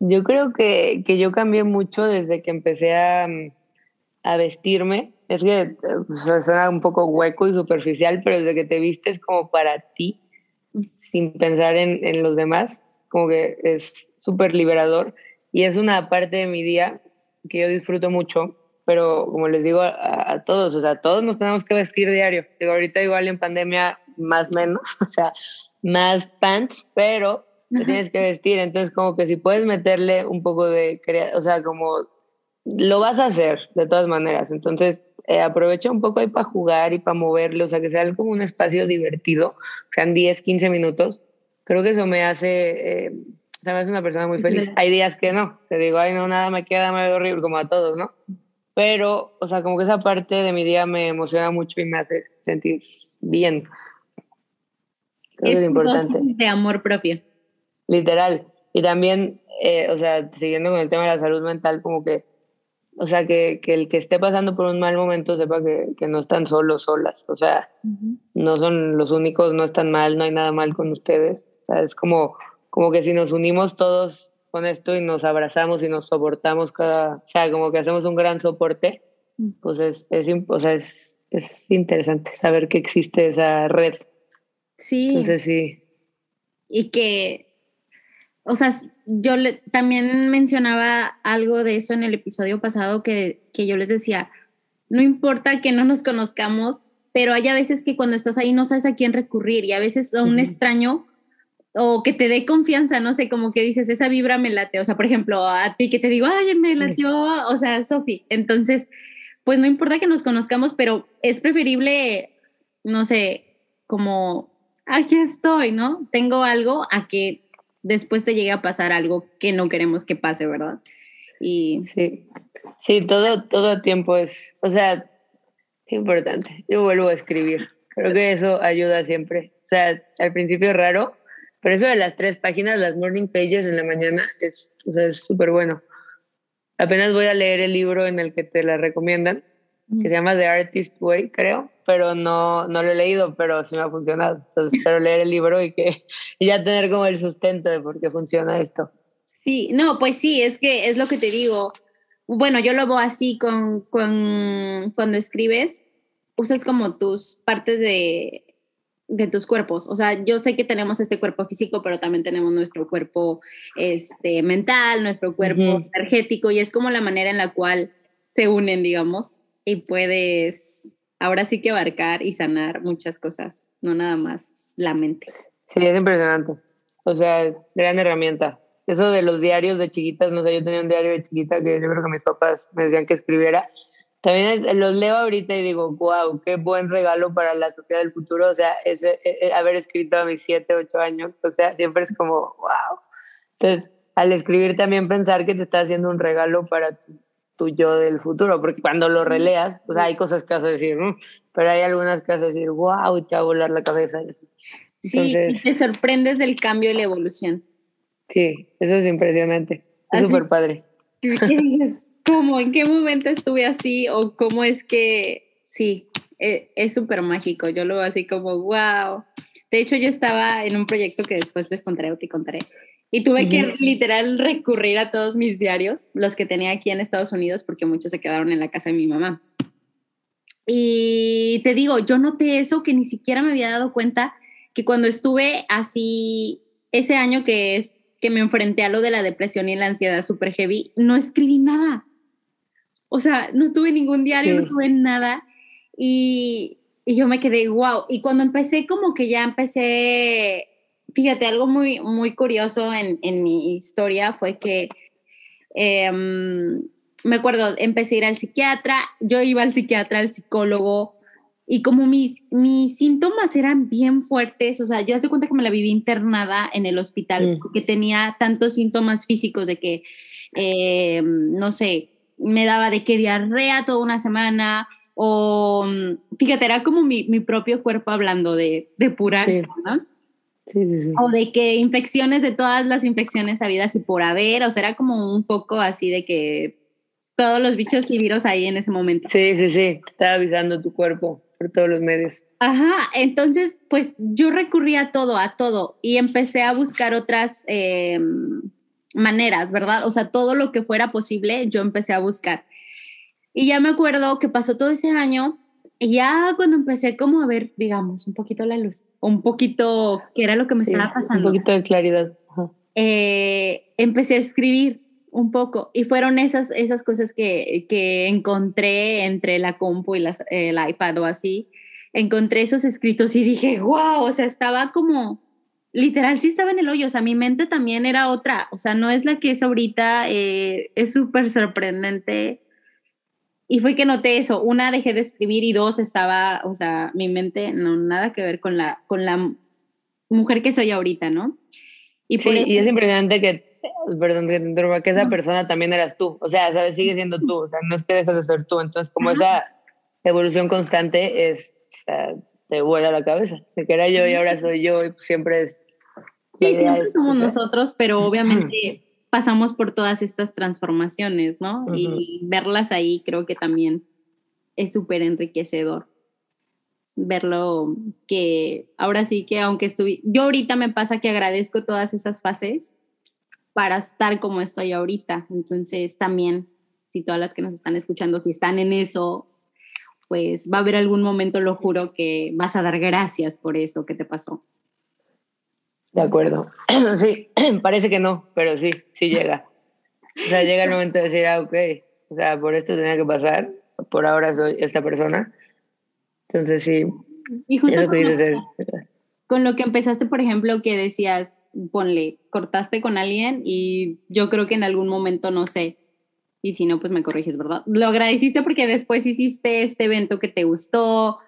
Yo creo que, que yo cambié mucho desde que empecé a, a vestirme es que pues, suena un poco hueco y superficial, pero desde que te vistes como para ti, sin pensar en, en los demás, como que es súper liberador y es una parte de mi día que yo disfruto mucho, pero como les digo a, a, todos, o sea, todos nos tenemos que vestir diario. Digo, ahorita igual en pandemia más menos, o sea, más pants, pero te tienes que vestir, entonces como que si puedes meterle un poco de, o sea, como lo vas a hacer de todas maneras, entonces eh, aprovecha un poco ahí para jugar y para moverle, o sea, que sea como un espacio divertido, sean 10, 15 minutos. Creo que eso me hace, eh, me hace una persona muy feliz. Hay días que no, te digo, ay, no, nada me queda, me veo horrible, como a todos, ¿no? Pero, o sea, como que esa parte de mi día me emociona mucho y me hace sentir bien. Es, importante. De amor propio. Literal. Y también, eh, o sea, siguiendo con el tema de la salud mental, como que o sea, que, que, el que esté pasando por un mal momento sepa que, que no están solos, solas. O sea, no son los únicos, no están mal, no hay nada mal con ustedes. O sea, es como, como que si nos unimos todos con esto y nos abrazamos y nos soportamos cada, o sea, como que hacemos un gran soporte, pues es, es, o sea, es, es interesante saber que existe esa red. Sí. Entonces sí. Y que, o sea, yo le, también mencionaba algo de eso en el episodio pasado que, que yo les decía, no importa que no nos conozcamos, pero hay a veces que cuando estás ahí no sabes a quién recurrir y a veces a un extraño o que te dé confianza, no sé, como que dices, esa vibra me late, o sea, por ejemplo, a ti que te digo, ay, me latió, o sea, Sofi, entonces, pues no importa que nos conozcamos, pero es preferible, no sé, como, aquí estoy, ¿no? Tengo algo a que después te llegue a pasar algo que no queremos que pase, ¿verdad? Y sí, sí, todo, todo tiempo es, o sea, es importante. Yo vuelvo a escribir. Creo que eso ayuda siempre. O sea, al principio es raro, pero eso de las tres páginas, las morning pages en la mañana, es o sea, súper bueno. Apenas voy a leer el libro en el que te la recomiendan, que se llama The Artist Way, creo pero no, no lo he leído, pero sí me ha funcionado. Entonces espero leer el libro y, que, y ya tener como el sustento de por qué funciona esto. Sí, no, pues sí, es que es lo que te digo. Bueno, yo lo veo así con, con cuando escribes, usas como tus partes de, de tus cuerpos. O sea, yo sé que tenemos este cuerpo físico, pero también tenemos nuestro cuerpo este, mental, nuestro cuerpo energético, y es como la manera en la cual se unen, digamos, y puedes ahora sí que abarcar y sanar muchas cosas, no nada más la mente. Sí, es impresionante. O sea, gran herramienta. Eso de los diarios de chiquitas, no sé, yo tenía un diario de chiquita que yo creo que mis papás me decían que escribiera. También los leo ahorita y digo, wow, qué buen regalo para la sociedad del futuro. O sea, ese, e, e, haber escrito a mis siete, ocho años. O sea, siempre es como, wow. Entonces, al escribir también pensar que te está haciendo un regalo para tu tu yo del futuro, porque cuando lo releas, pues hay cosas que vas a decir, pero hay algunas que vas a decir, wow, te va a volar la cabeza. sí, y te sorprendes del cambio y la evolución. Sí, eso es impresionante. Es súper padre. ¿Qué dices? ¿Cómo? ¿En qué momento estuve así? ¿O cómo es que, sí, e, es súper mágico? Yo lo veo así como, wow. De hecho, yo estaba en un proyecto que después les contaré o te contaré. Y tuve que literal recurrir a todos mis diarios, los que tenía aquí en Estados Unidos, porque muchos se quedaron en la casa de mi mamá. Y te digo, yo noté eso que ni siquiera me había dado cuenta que cuando estuve así, ese año que, es, que me enfrenté a lo de la depresión y la ansiedad super heavy, no escribí nada. O sea, no tuve ningún diario, no tuve nada. Y, y yo me quedé, wow. Y cuando empecé, como que ya empecé, fíjate, algo muy, muy curioso en, en mi historia fue que em, me acuerdo, empecé a ir al psiquiatra, yo iba al psiquiatra, al psicólogo, y como mis, mis síntomas eran bien fuertes, o sea, yo hace cuenta que me la viví internada en el hospital, porque tenía tantos síntomas físicos de que, em, no sé, me daba de que diarrea toda una semana, o mm, fíjate, era como mi, mi propio cuerpo hablando de, de pura, ¿no? Sí, sí, o de que infecciones de todas las infecciones habidas y por haber, o sea, era como un poco así de que todos los bichos y virus ahí en ese momento. Sí, sí, sí, estaba avisando tu cuerpo por todos los medios. Ajá, entonces pues yo recurrí a todo, a todo y empecé a buscar otras em, maneras, ¿verdad? O sea, todo lo que fuera posible, yo empecé a buscar. Y ya me acuerdo que pasó todo ese año y ya cuando empecé como a ver, digamos, un poquito la luz, un poquito qué era lo que me estaba pasando. Un poquito de claridad. Eh, empecé a escribir un poco y fueron esas, esas cosas que, que encontré entre la compu y las, el iPad o así. Encontré esos escritos y dije, wow, o sea, estaba como, literal, sí estaba en el hoyo, o sea, mi mente también era otra, o sea, no es la que es ahorita, eh, es súper sorprendente y fue que noté eso, una dejé de escribir y dos estaba, o sea, mi mente no nada que ver con la con la mujer que soy ahorita, ¿no? Y, sí, y es impresionante que, perdón, que esa persona también eras tú, o sea, sabes, sigue siendo tú, o sea, no es que dejes de ser tú, entonces como esa evolución constante es, o sea, te vuela la cabeza, de que era yo y ahora soy yo y siempre es... Sí, siempre somos nosotros, pero obviamente pasamos por todas estas transformaciones, ¿no? Y verlas ahí creo que también es súper enriquecedor. Verlo que ahora sí que aunque estuve, yo ahorita me pasa que agradezco todas esas fases para estar como estoy ahorita. Entonces también, si todas las que nos están escuchando, si están en eso, pues va a haber algún momento, lo juro, que vas a dar gracias por eso que te pasó. De acuerdo. Sí, parece que no, pero sí, sí llega. O sea, llega el momento de decir, ah, ok, o sea, por esto tenía que pasar, por ahora soy esta persona. Entonces sí. Y justo con, lo, con lo que empezaste, por ejemplo, que decías, ponle, cortaste con alguien y yo creo que en algún momento, no sé, y si no, pues me corriges, ¿verdad? Lo agradeciste porque después hiciste este evento que te gustó,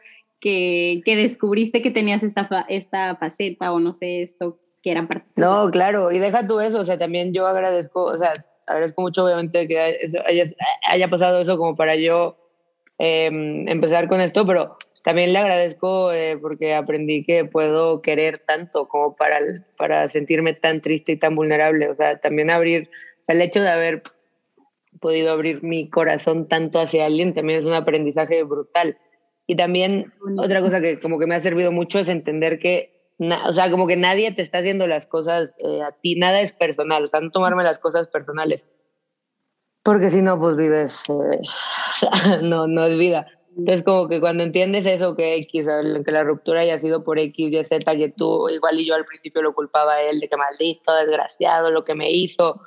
que, que descubriste que tenías esta, esta faceta o no sé, esto que eran parte. No, claro, y deja tú eso, o sea, también yo agradezco, o sea, agradezco mucho obviamente que haya, haya pasado eso como para yo em, empezar con esto, pero también le agradezco eh, porque aprendí que puedo querer tanto como para, para sentirme tan triste y tan vulnerable, o sea, también abrir, el hecho de haber podido abrir mi corazón tanto hacia alguien también es un aprendizaje brutal. Y también otra cosa que como que me ha servido mucho es entender que, o sea, como que nadie te está haciendo las cosas eh, a ti, nada es personal, o sea, no tomarme las cosas personales. Porque si no, pues vives, eh, o sea, no, no es vida. Entonces, como que cuando entiendes eso, que X, que la ruptura haya sido por X, Y, Z, que tú, igual y yo al principio lo culpaba a él de que maldito, desgraciado, lo que me hizo,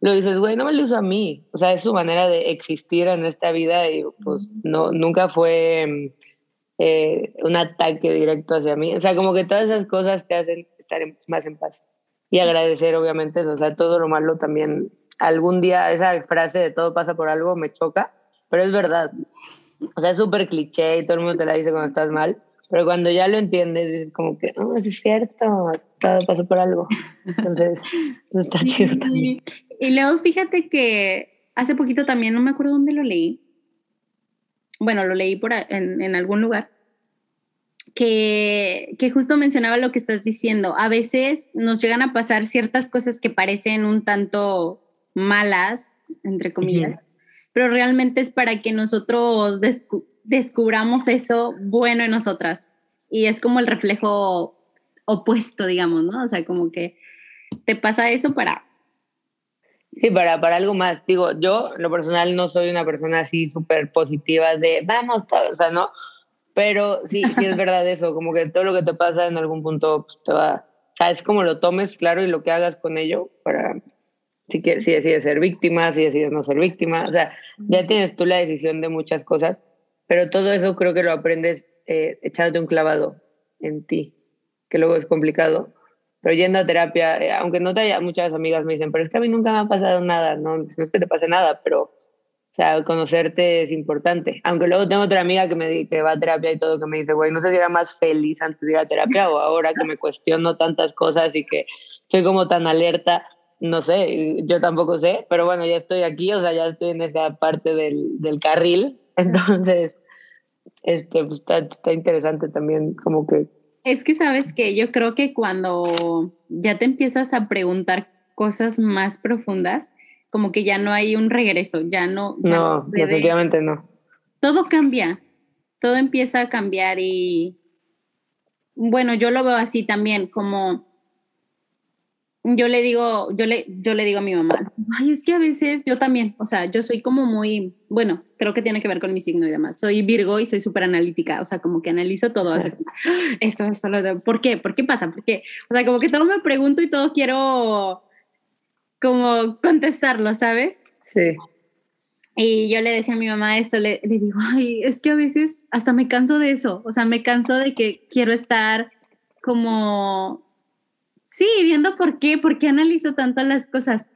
lo dices, güey, no me lo hizo a mí. O sea, es su manera de existir en esta vida y pues no, nunca fue eh, un ataque directo hacia mí. O sea, como que todas esas cosas te hacen estar más en paz. Y agradecer, obviamente, eso. O sea, todo lo malo también. Algún día esa frase de todo pasa por algo me choca, pero es verdad. O sea, es súper cliché y todo el mundo te la dice cuando estás mal, pero cuando ya lo entiendes, es como que, oh, es cierto, todo pasó por algo. Entonces, está chido también. Y luego fíjate que hace poquito también, no me acuerdo dónde lo leí, bueno, lo leí por en, en algún lugar, que, que, justo mencionaba lo que estás diciendo. A veces nos llegan a pasar ciertas cosas que parecen un tanto malas, entre comillas, pero realmente es para que nosotros descubramos eso bueno en nosotras. Y es como el reflejo opuesto, digamos, ¿no? O sea, como que te pasa eso para... Sí, para, para algo más. Digo, yo, lo personal, no soy una persona así súper positiva de vamos, o sea, no. Pero sí, sí es verdad eso, como que todo lo que te pasa en algún punto pues, te va. O sea, es como lo tomes, claro, y lo que hagas con ello para si, quieres, si decides ser víctima, si decides no ser víctima. O sea, ya tienes tú la decisión de muchas cosas, pero todo eso creo que lo aprendes eh, echándote un clavado en ti, que luego es complicado. Pero yendo a terapia, eh, aunque no te haya, muchas amigas me dicen, pero es que a mí nunca me ha pasado nada, no, no es que te pase nada, pero o sea, conocerte es importante. Aunque luego tengo otra amiga que me que va a terapia y todo, que me dice, güey, no sé si era más feliz antes de ir a terapia o ahora que me cuestiono tantas cosas y que soy como tan alerta. No sé, yo tampoco sé, pero bueno, ya estoy aquí, o sea, ya estoy en esa parte del, del carril. Entonces, este, pues está, está interesante también como que es que sabes que yo creo que cuando ya te empiezas a preguntar cosas más profundas, como que ya no hay un regreso, ya no. no, definitivamente no. Todo cambia, todo empieza a cambiar y bueno, yo lo veo así también, como yo le digo, yo le, yo le digo a mi mamá, ay, es que a veces yo también, o sea, yo soy como muy, bueno, creo que tiene que ver con mi signo y demás. Soy Virgo y soy súper analítica, o sea, como que analizo todo, esto, esto, lo ¿por qué? ¿Por qué pasa? ¿Por qué? O sea, como que todo me pregunto y todo quiero como contestarlo, ¿sabes? Sí. Y yo le decía a mi mamá esto, le, le digo, ay, es que a veces hasta me canso de eso, o sea, me canso de que quiero estar como Sí, viendo por qué, por qué analizo tanto las cosas.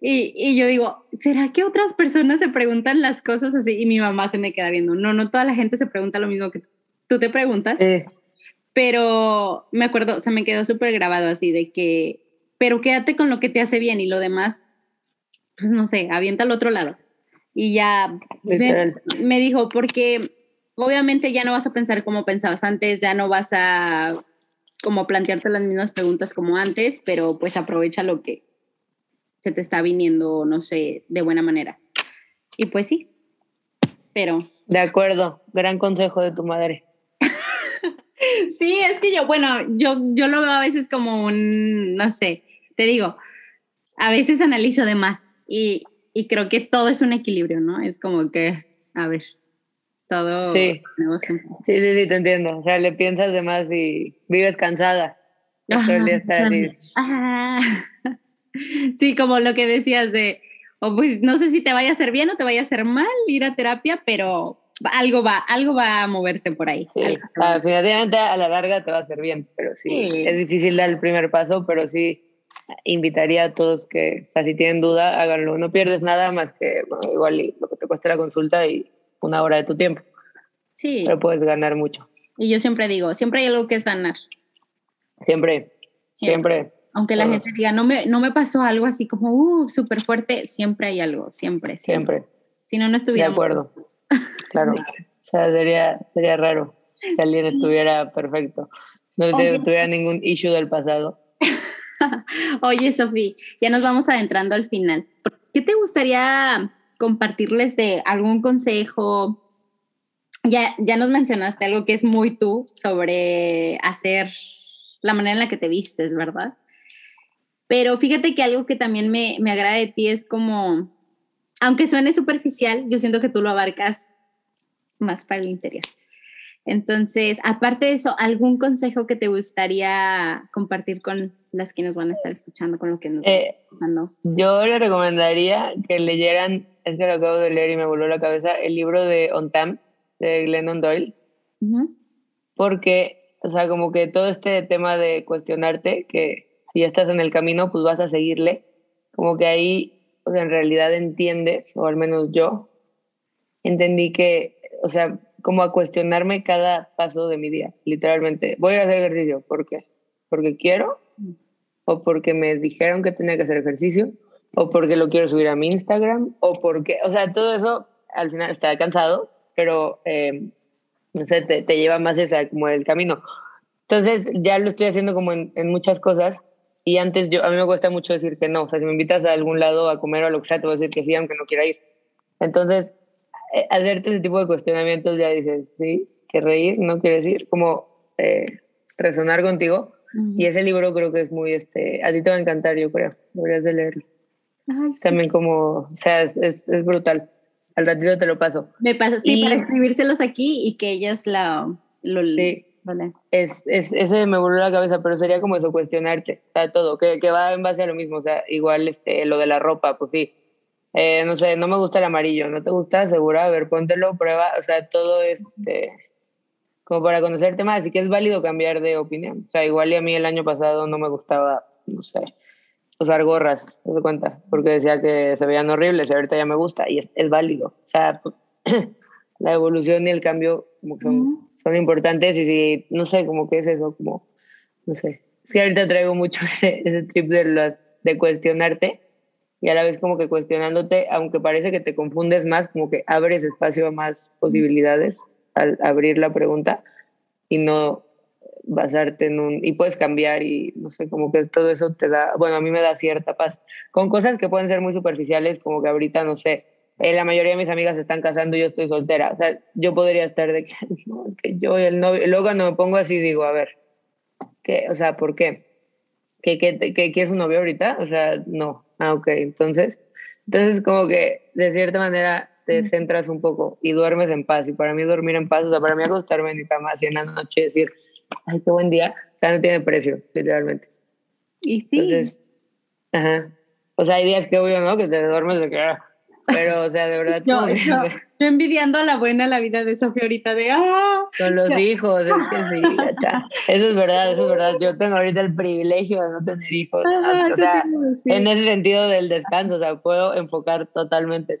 Y, y, yo digo, ¿será que otras personas se preguntan las cosas así? Y mi mamá se me queda viendo. No, no toda la gente se pregunta lo mismo que tú te preguntas. Pero me acuerdo, se me quedó súper grabado así de que, pero quédate con lo que te hace bien y lo demás, pues no sé, avienta al otro lado. Y ya me, me dijo, porque obviamente ya no vas a pensar como pensabas antes, ya no vas a como plantearte las mismas preguntas como antes, pero pues aprovecha lo que se te está viniendo, no sé, de buena manera. Y pues sí, pero... De acuerdo, gran consejo de tu madre. sí, es que yo, bueno, yo, yo lo veo a veces como un, no sé, te digo, a veces analizo de más y, y creo que todo es un equilibrio, ¿no? Es como que, a ver, todo. Sí. sí, sí, sí, te entiendo. O sea, le piensas de más y vives cansada. Sí, como lo que decías de, o pues no sé si te vaya a hacer bien o te vaya a hacer mal ir a terapia, pero algo va, algo va a moverse por ahí. Sí, definitivamente a la larga te va a hacer bien, pero sí, es difícil dar el primer paso, pero sí invitaría a todos que, o sea, si tienen duda, háganlo. No pierdes nada más que, igual lo que te cuesta la consulta y una hora de tu tiempo. Sí. Pero puedes ganar mucho. Y yo siempre digo, siempre hay algo que sanar. Siempre, siempre. Aunque la gente diga, no me, no me pasó algo así como, uh, súper fuerte, siempre hay algo, siempre, siempre. Si no, no estuviera. De acuerdo. Claro. o sea, sería, sería raro que alguien estuviera perfecto. No tuviera ningún issue del pasado. Oye, Sofía, ya nos vamos adentrando al final. ¿Qué te gustaría compartirles de algún consejo. Ya, ya nos mencionaste algo que es muy tú sobre hacer la manera en la que te vistes, ¿verdad? Pero fíjate que algo que también me, me agrada de ti es como, aunque suene superficial, yo siento que tú lo abarcas más para el interior. Entonces, aparte de eso, ¿algún consejo que te gustaría compartir con las que nos van a estar escuchando, con lo que nos eh, escuchando? Yo le recomendaría que leyeran, es que lo acabo de leer y me voló la cabeza, el libro de On Time de Glennon Doyle. Porque, o sea, como que todo este tema de cuestionarte, que si ya estás en el camino, pues vas a seguirle, como que ahí, o sea, en realidad entiendes, o al menos yo, entendí que, o sea, como a cuestionarme cada paso de mi día, literalmente. Voy a hacer ejercicio, ¿por qué? ¿Porque quiero? ¿O porque me dijeron que tenía que hacer ejercicio? ¿O porque lo quiero subir a mi Instagram? ¿O porque, o sea, todo eso al final está cansado, pero, eh, no sé, te, te, lleva más esa, como el camino. Entonces, ya lo estoy haciendo como en, en, muchas cosas. Y antes yo, a mí me cuesta mucho decir que no. O sea, si me invitas a algún lado a comer o a lo que sea, te voy a decir que sí, aunque no quiera ir. Entonces, hacerte ese tipo de cuestionamientos ya dices, sí, que reír, no quiere decir, como eh, resonar contigo. Y ese libro creo que es muy, este, a ti te va a encantar, yo creo, deberías de leerlo. También como, o sea, es, es, brutal. Al ratito te lo paso. Me pasa, sí, para escribírselos aquí y que ellas la, lo sí. Vale. Es, es, ese me volvió la cabeza, pero sería como eso, cuestionarte, o sea, todo, que, que va en base a lo mismo, o sea, igual este, lo de la ropa, pues sí, eh, no sé, no me gusta el amarillo, ¿no te gusta? Segura, a ver, póntelo, prueba, o sea, todo este, como para conocerte más, así que es válido cambiar de opinión. O sea, igual y a mí el año pasado no me gustaba, no sé, usar gorras, ¿te das cuenta? Porque decía que se veían horribles y ahorita ya me gusta y es, es válido. O sea, la evolución y el cambio como que son, son importantes y si, no sé, como que es eso, como, no sé. Es que ahorita traigo mucho ese, ese trip de, las, de cuestionarte y a la vez como que cuestionándote, aunque parece que te confundes más, como que abres espacio a más posibilidades al abrir la pregunta y no basarte en un... y puedes cambiar y no sé, como que todo eso te da, bueno, a mí me da cierta paz. Con cosas que pueden ser muy superficiales, como que ahorita, no sé, eh, la mayoría de mis amigas se están casando y yo estoy soltera. O sea, yo podría estar de que, no, es que yo y el novio, luego cuando me pongo así digo, a ver, ¿qué? O sea, ¿por qué? ¿Que, que, que quieres un novio ahorita? O sea, no. Ah, ok, entonces, entonces como que de cierta manera te centras un poco y duermes en paz. Y para mí dormir en paz, o sea, para mí acostarme en mi cama así en la noche y decir, ay, qué buen día, o sea, no tiene precio, literalmente. Y sí. Entonces, ajá. O sea, hay días que obvio, ¿no? Que te duermes de que, ah, pero, o sea, de verdad. yo, yo, envidiando a la buena la vida de Sofía ahorita de ¡ah! Con los hijos, es que sí, gacha. Eso es verdad, eso es verdad. Yo tengo ahorita el privilegio de no tener hijos. o sea, en ese sentido del descanso, o sea, puedo enfocar totalmente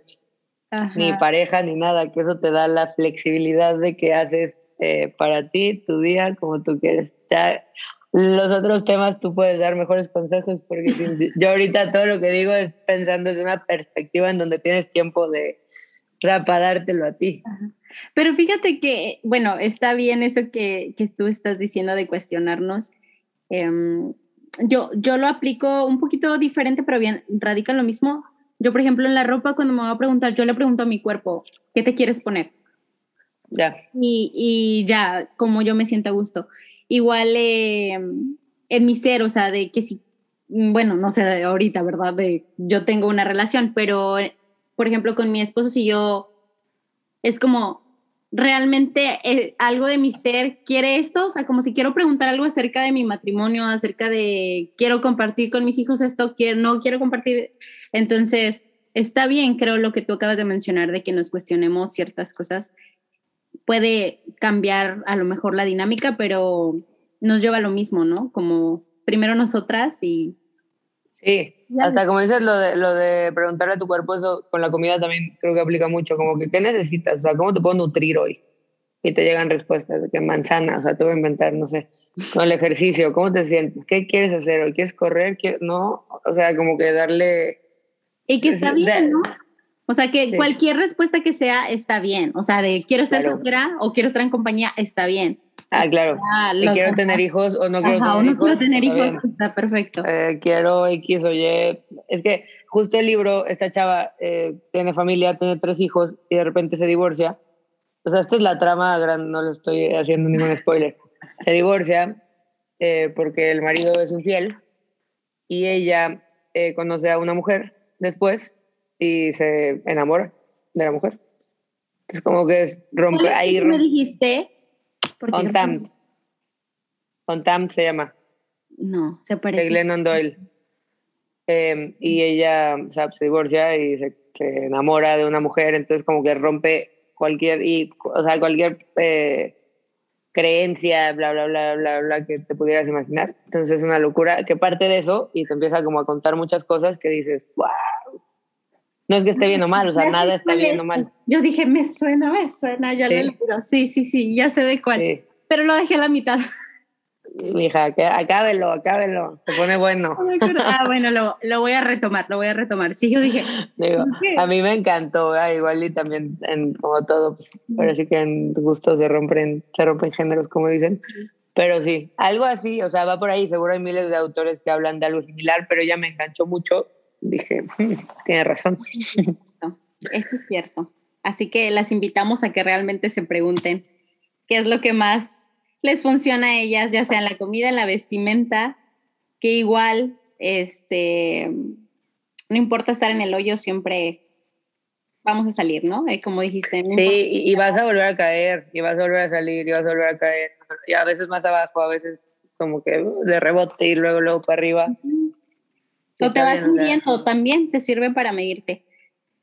Ni pareja ni nada, que eso te da la flexibilidad de que haces eh, para ti tu día como tú quieres. Ya, los otros temas tú puedes dar mejores consejos porque yo ahorita todo lo que digo es pensando desde una perspectiva en donde tienes tiempo de para dártelo a ti. Pero fíjate que, bueno, está bien eso que, que tú estás diciendo de cuestionarnos. Em, yo, yo lo aplico un poquito diferente, pero bien, radica lo mismo. Yo, por ejemplo, en la ropa, cuando me va a preguntar, yo le pregunto a mi cuerpo, ¿qué te quieres poner? Ya. Y, y ya, como yo me siento a gusto igual eh, en mi ser, o sea, de que si, bueno, no sé ahorita, ¿verdad? De yo tengo una relación, pero por ejemplo con mi esposo, si yo, es como, realmente eh, algo de mi ser quiere esto, o sea, como si quiero preguntar algo acerca de mi matrimonio, acerca de quiero compartir con mis hijos esto, quiero, no quiero compartir. Entonces, está bien, creo lo que tú acabas de mencionar, de que nos cuestionemos ciertas cosas puede cambiar a lo mejor la dinámica, pero nos lleva a lo mismo, ¿no? Como primero nosotras y... Sí, hasta como dices lo de, lo de preguntarle a tu cuerpo, eso con la comida también creo que aplica mucho, como que ¿qué necesitas? O sea, ¿cómo te puedo nutrir hoy? Y te llegan respuestas de que manzana, o sea, te voy a inventar, no sé, con el ejercicio, ¿cómo te sientes? ¿Qué quieres hacer hoy? ¿Quieres correr? No, o sea, como que darle... Y que está bien, ¿no? O sea, que cualquier respuesta que sea está bien. O sea, de quiero estar soltera o quiero estar en compañía está bien. Ah, claro. Ah, quiero tener hijos o no quiero tener o no quiero tener hijos, está perfecto. Eh, quiero X o Y. Es que justo el libro, esta chava eh, tiene familia, tiene tres hijos y de repente se divorcia. O sea, esta es la trama grande, no le estoy haciendo ningún spoiler. Se divorcia eh, porque el marido es infiel y ella conoce a una mujer después y se enamora de la mujer. Es como que rompe ahí. ¿Cómo me dijiste? On Tam. On Tam se llama. No, se parece. De Glennon Doyle. Em, y ella o sea, se divorcia y se, enamora de una mujer, entonces como que rompe cualquier, y, o sea, cualquier eh, creencia, bla, bla, bla, bla, bla, que te pudieras imaginar. Entonces es una locura que parte de eso y te empieza como a contar muchas cosas que dices, wow, no es que esté bien o mal, o sea, nada está bien o mal. Yo dije, me suena, me suena, ya lo he leído. Sí, sí, sí, ya sé de cuál. Pero lo dejé a la mitad. Hija, acábelo, acábelo, se pone bueno. ah, bueno, lo, lo, voy a retomar, lo voy a retomar. Sí, yo dije. a mí me encantó, igual y también en, como todo, pero sí que en gustos se rompen, se rompen géneros, como dicen. Pero sí, algo así, o sea, va por ahí, seguro hay miles de autores que hablan de algo similar, pero ella me enganchó mucho dije, hmm, tiene razón. Eso es cierto. Así que las invitamos a que realmente se pregunten qué es lo que más les funciona a ellas, ya sea en la comida, en la vestimenta, que igual, este, no importa estar en el hoyo, siempre vamos a salir, ¿no? Eh, como dijiste. sí, y, vas a volver a caer, y vas a volver a salir, y vas a volver a caer. Y a veces más abajo, a veces como que de rebote y luego, luego para arriba. O te vas midiendo también, te sirve para medirte.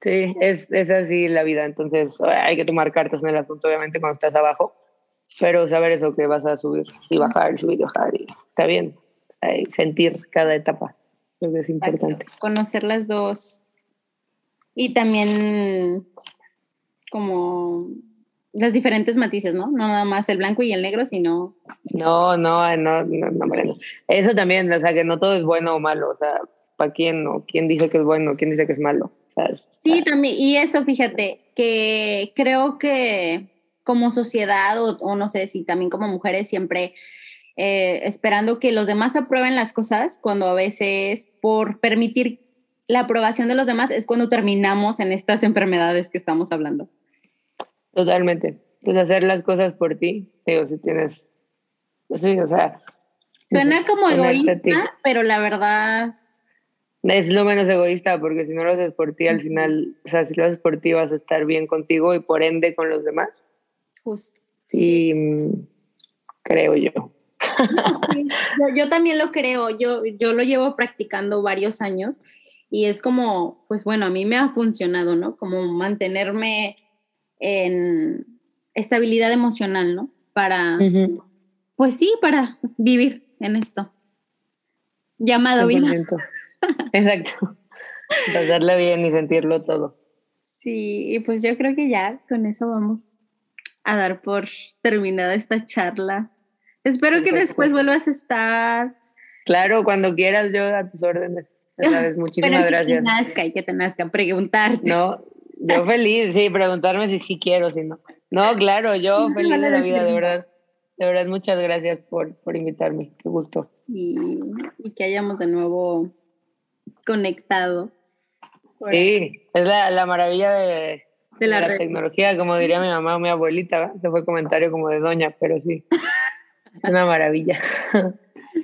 Sí, es, es así la vida. Entonces hay que tomar cartas en el asunto, obviamente, cuando estás abajo. Pero saber eso que vas a subir y bajar, subir y bajar. Y está bien. sentir cada etapa. Creo que es importante. Conocer las dos y también como las diferentes matices, ¿no? No nada más el blanco y el negro, sino... No, no, no, no, no, Eso también, o sea, que no todo es bueno o malo, o sea, ¿para quién? ¿O quién dice que es bueno? ¿Quién dice que es malo? sí, también, y eso, fíjate, que creo que como sociedad, o, o no sé si también como mujeres, siempre eh, esperando que los demás aprueben las cosas, cuando a veces por permitir la aprobación de los demás es cuando terminamos en estas enfermedades que estamos hablando. Totalmente. Pues hacer las cosas por ti, digo, si tienes, pues sí, o sea. Suena como egoísta, pero la verdad. Es lo menos egoísta, porque si no lo haces por ti, al final, o sea, si lo haces por ti, vas a estar bien contigo y por ende con los demás. Justo. Y mm, creo yo. yo, yo, también lo creo, yo, yo lo llevo practicando varios años y es como, pues bueno, a mí me ha funcionado, ¿no? Como mantenerme en estabilidad emocional, ¿no? Para, pues sí, para vivir en esto. Llamado vida. Exacto. Pasarle bien y sentirlo todo. Sí, y pues yo creo que ya con eso vamos a dar por terminada esta charla. Espero que después vuelvas a estar. Claro, cuando quieras, yo a tus órdenes. Muchísimas gracias. Que te nazca y que te nazca, preguntarte. No, yo feliz, sí, preguntarme si sí quiero, si no. No, claro, yo feliz de la vida, de verdad. De verdad, muchas gracias por, por invitarme. Qué gusto. Y, y que hayamos de nuevo conectado. Sí, es la, la maravilla de, de la, tecnología, como diría mi mamá o mi abuelita. Ese fue comentario como de doña, pero sí. es una maravilla.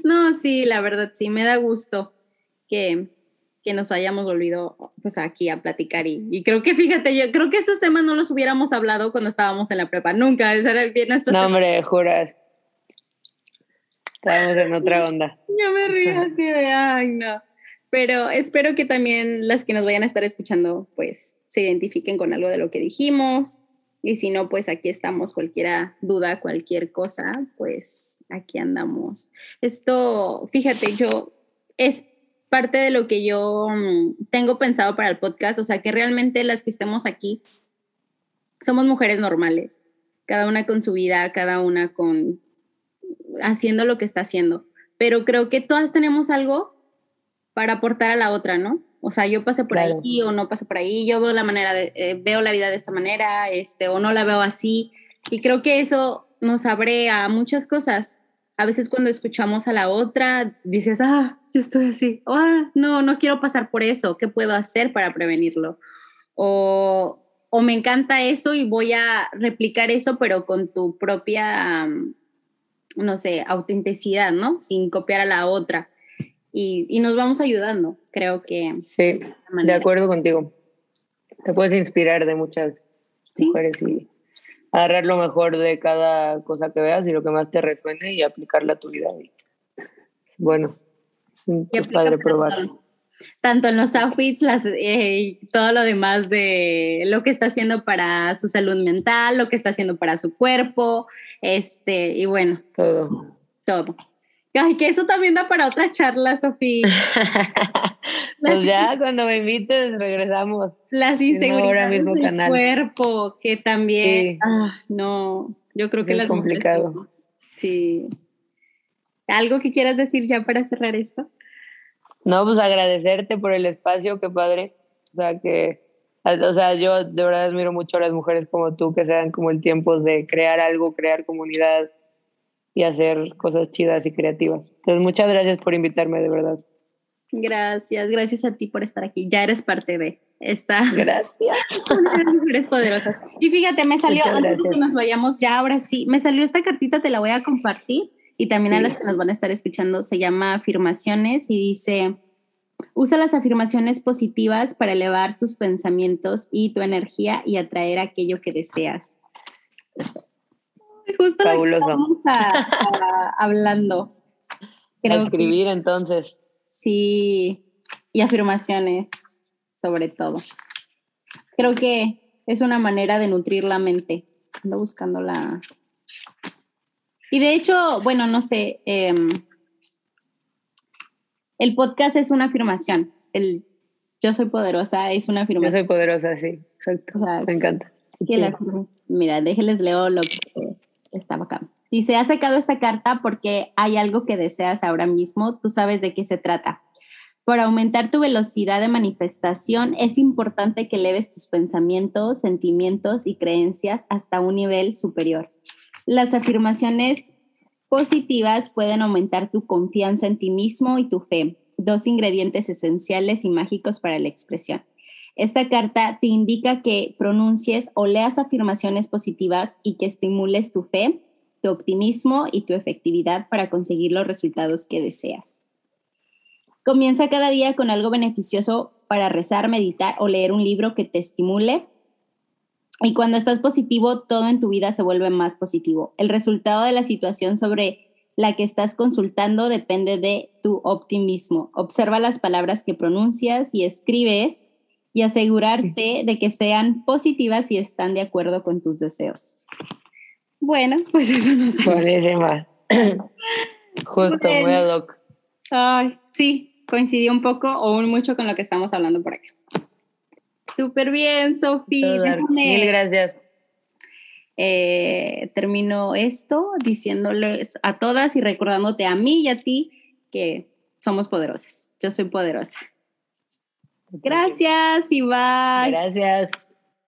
No, sí, la verdad, sí, me da gusto que, que nos hayamos volvido pues aquí a platicar y, creo que fíjate, yo creo que estos temas no los hubiéramos hablado cuando estábamos en la prepa, nunca, ese era el bien nuestro No, hombre, juras. Estábamos en otra onda. Yo me río así de, ay, no. Pero espero que también las que nos vayan a estar escuchando, pues, se identifiquen con algo de lo que dijimos. Y si no, pues aquí estamos, cualquier duda, cualquier cosa, pues aquí andamos. Esto, fíjate, yo es parte de lo que yo mm, tengo pensado para el podcast, o sea, que realmente las que estemos aquí somos mujeres normales, cada una con su vida, cada una con haciendo lo que está haciendo, pero creo que todas tenemos algo para aportar a la otra, ¿no? O sea, yo pasé por ahí o no pasé por ahí, yo veo la manera de, eh, veo la vida de esta manera, este, o no la veo así, y creo que eso nos abre a muchas cosas a veces cuando escuchamos a la otra, dices, ah, yo estoy así, ah, no, no quiero pasar por eso, ¿qué puedo hacer para prevenirlo? O, o me encanta eso y voy a replicar eso, pero con tu propia, no sé, autenticidad, ¿no? Sin copiar a la otra. Y, y nos vamos ayudando, creo que. Sí, de, acuerdo contigo. Te puedes inspirar de muchas mujeres y agarrar lo mejor de cada cosa que veas y lo que más te resuene y aplicarla a tu vida. Bueno, es padre probar. Tanto en los outfits, las, eh, todo lo demás de lo que está haciendo para su salud mental, lo que está haciendo para su cuerpo, este, y bueno. Todo. Todo. Ay, que eso también da para otra charla, Sofía. pues ya cuando me invites regresamos. Las inseguridades del canal. cuerpo, que también, ah, no, yo creo que es complicado. sí. ¿Algo que quieras decir ya para cerrar esto? No, pues agradecerte por el espacio, qué padre. O sea, que, o sea, yo de verdad admiro mucho a las mujeres como tú que se dan como el tiempo de crear algo, crear comunidad, y hacer cosas chidas y creativas. Entonces, muchas gracias por invitarme, de verdad. Gracias, gracias a ti por estar aquí. Ya eres parte de esta. Gracias. mujeres poderosas. Y fíjate, me salió, antes de que nos vayamos, ya ahora sí, me salió esta cartita, te la voy a compartir y también a las que nos van a estar escuchando, se llama Afirmaciones y dice, usa las afirmaciones positivas para elevar tus pensamientos y tu energía y atraer aquello que deseas. Justo Fabuloso. Lo que hablando. Creo escribir entonces. Sí, y afirmaciones, sobre todo. Creo que es una manera de nutrir la mente. Ando buscando la. Y de hecho, bueno, no sé. Em, el podcast es una afirmación. El yo soy poderosa es una afirmación. Yo soy poderosa, sí. Exacto. Me encanta. mira, déjenles leo lo que estaba acá. Dice, has sacado esta carta porque hay algo que deseas ahora mismo, tú sabes de qué se trata. Para aumentar tu velocidad de manifestación es importante que eleves tus pensamientos, sentimientos y creencias hasta un nivel superior. Las afirmaciones positivas pueden aumentar tu confianza en ti mismo y tu fe, dos ingredientes esenciales y mágicos para la expresión. Esta carta te indica que pronuncies o leas afirmaciones positivas y que estimules tu fe tu optimismo y tu efectividad para conseguir los resultados que deseas. Comienza cada día con algo beneficioso para rezar, meditar o leer un libro que te estimule. Y cuando estás positivo, todo en tu vida se vuelve más positivo. El resultado de la situación sobre la que estás consultando depende de tu optimismo. Observa las palabras que pronuncias y escribes y asegurarte de que sean positivas y están de acuerdo con tus deseos. Bueno, pues eso no sé. Buenísima. Justo, muy ad hoc. Ay, sí, coincidió un poco o un mucho con lo que estamos hablando por acá. Súper bien, Sofía. Mil gracias. Eh, termino esto diciéndoles a todas y recordándote a mí y a ti que somos poderosas. Yo soy poderosa. Gracias bye. Gracias.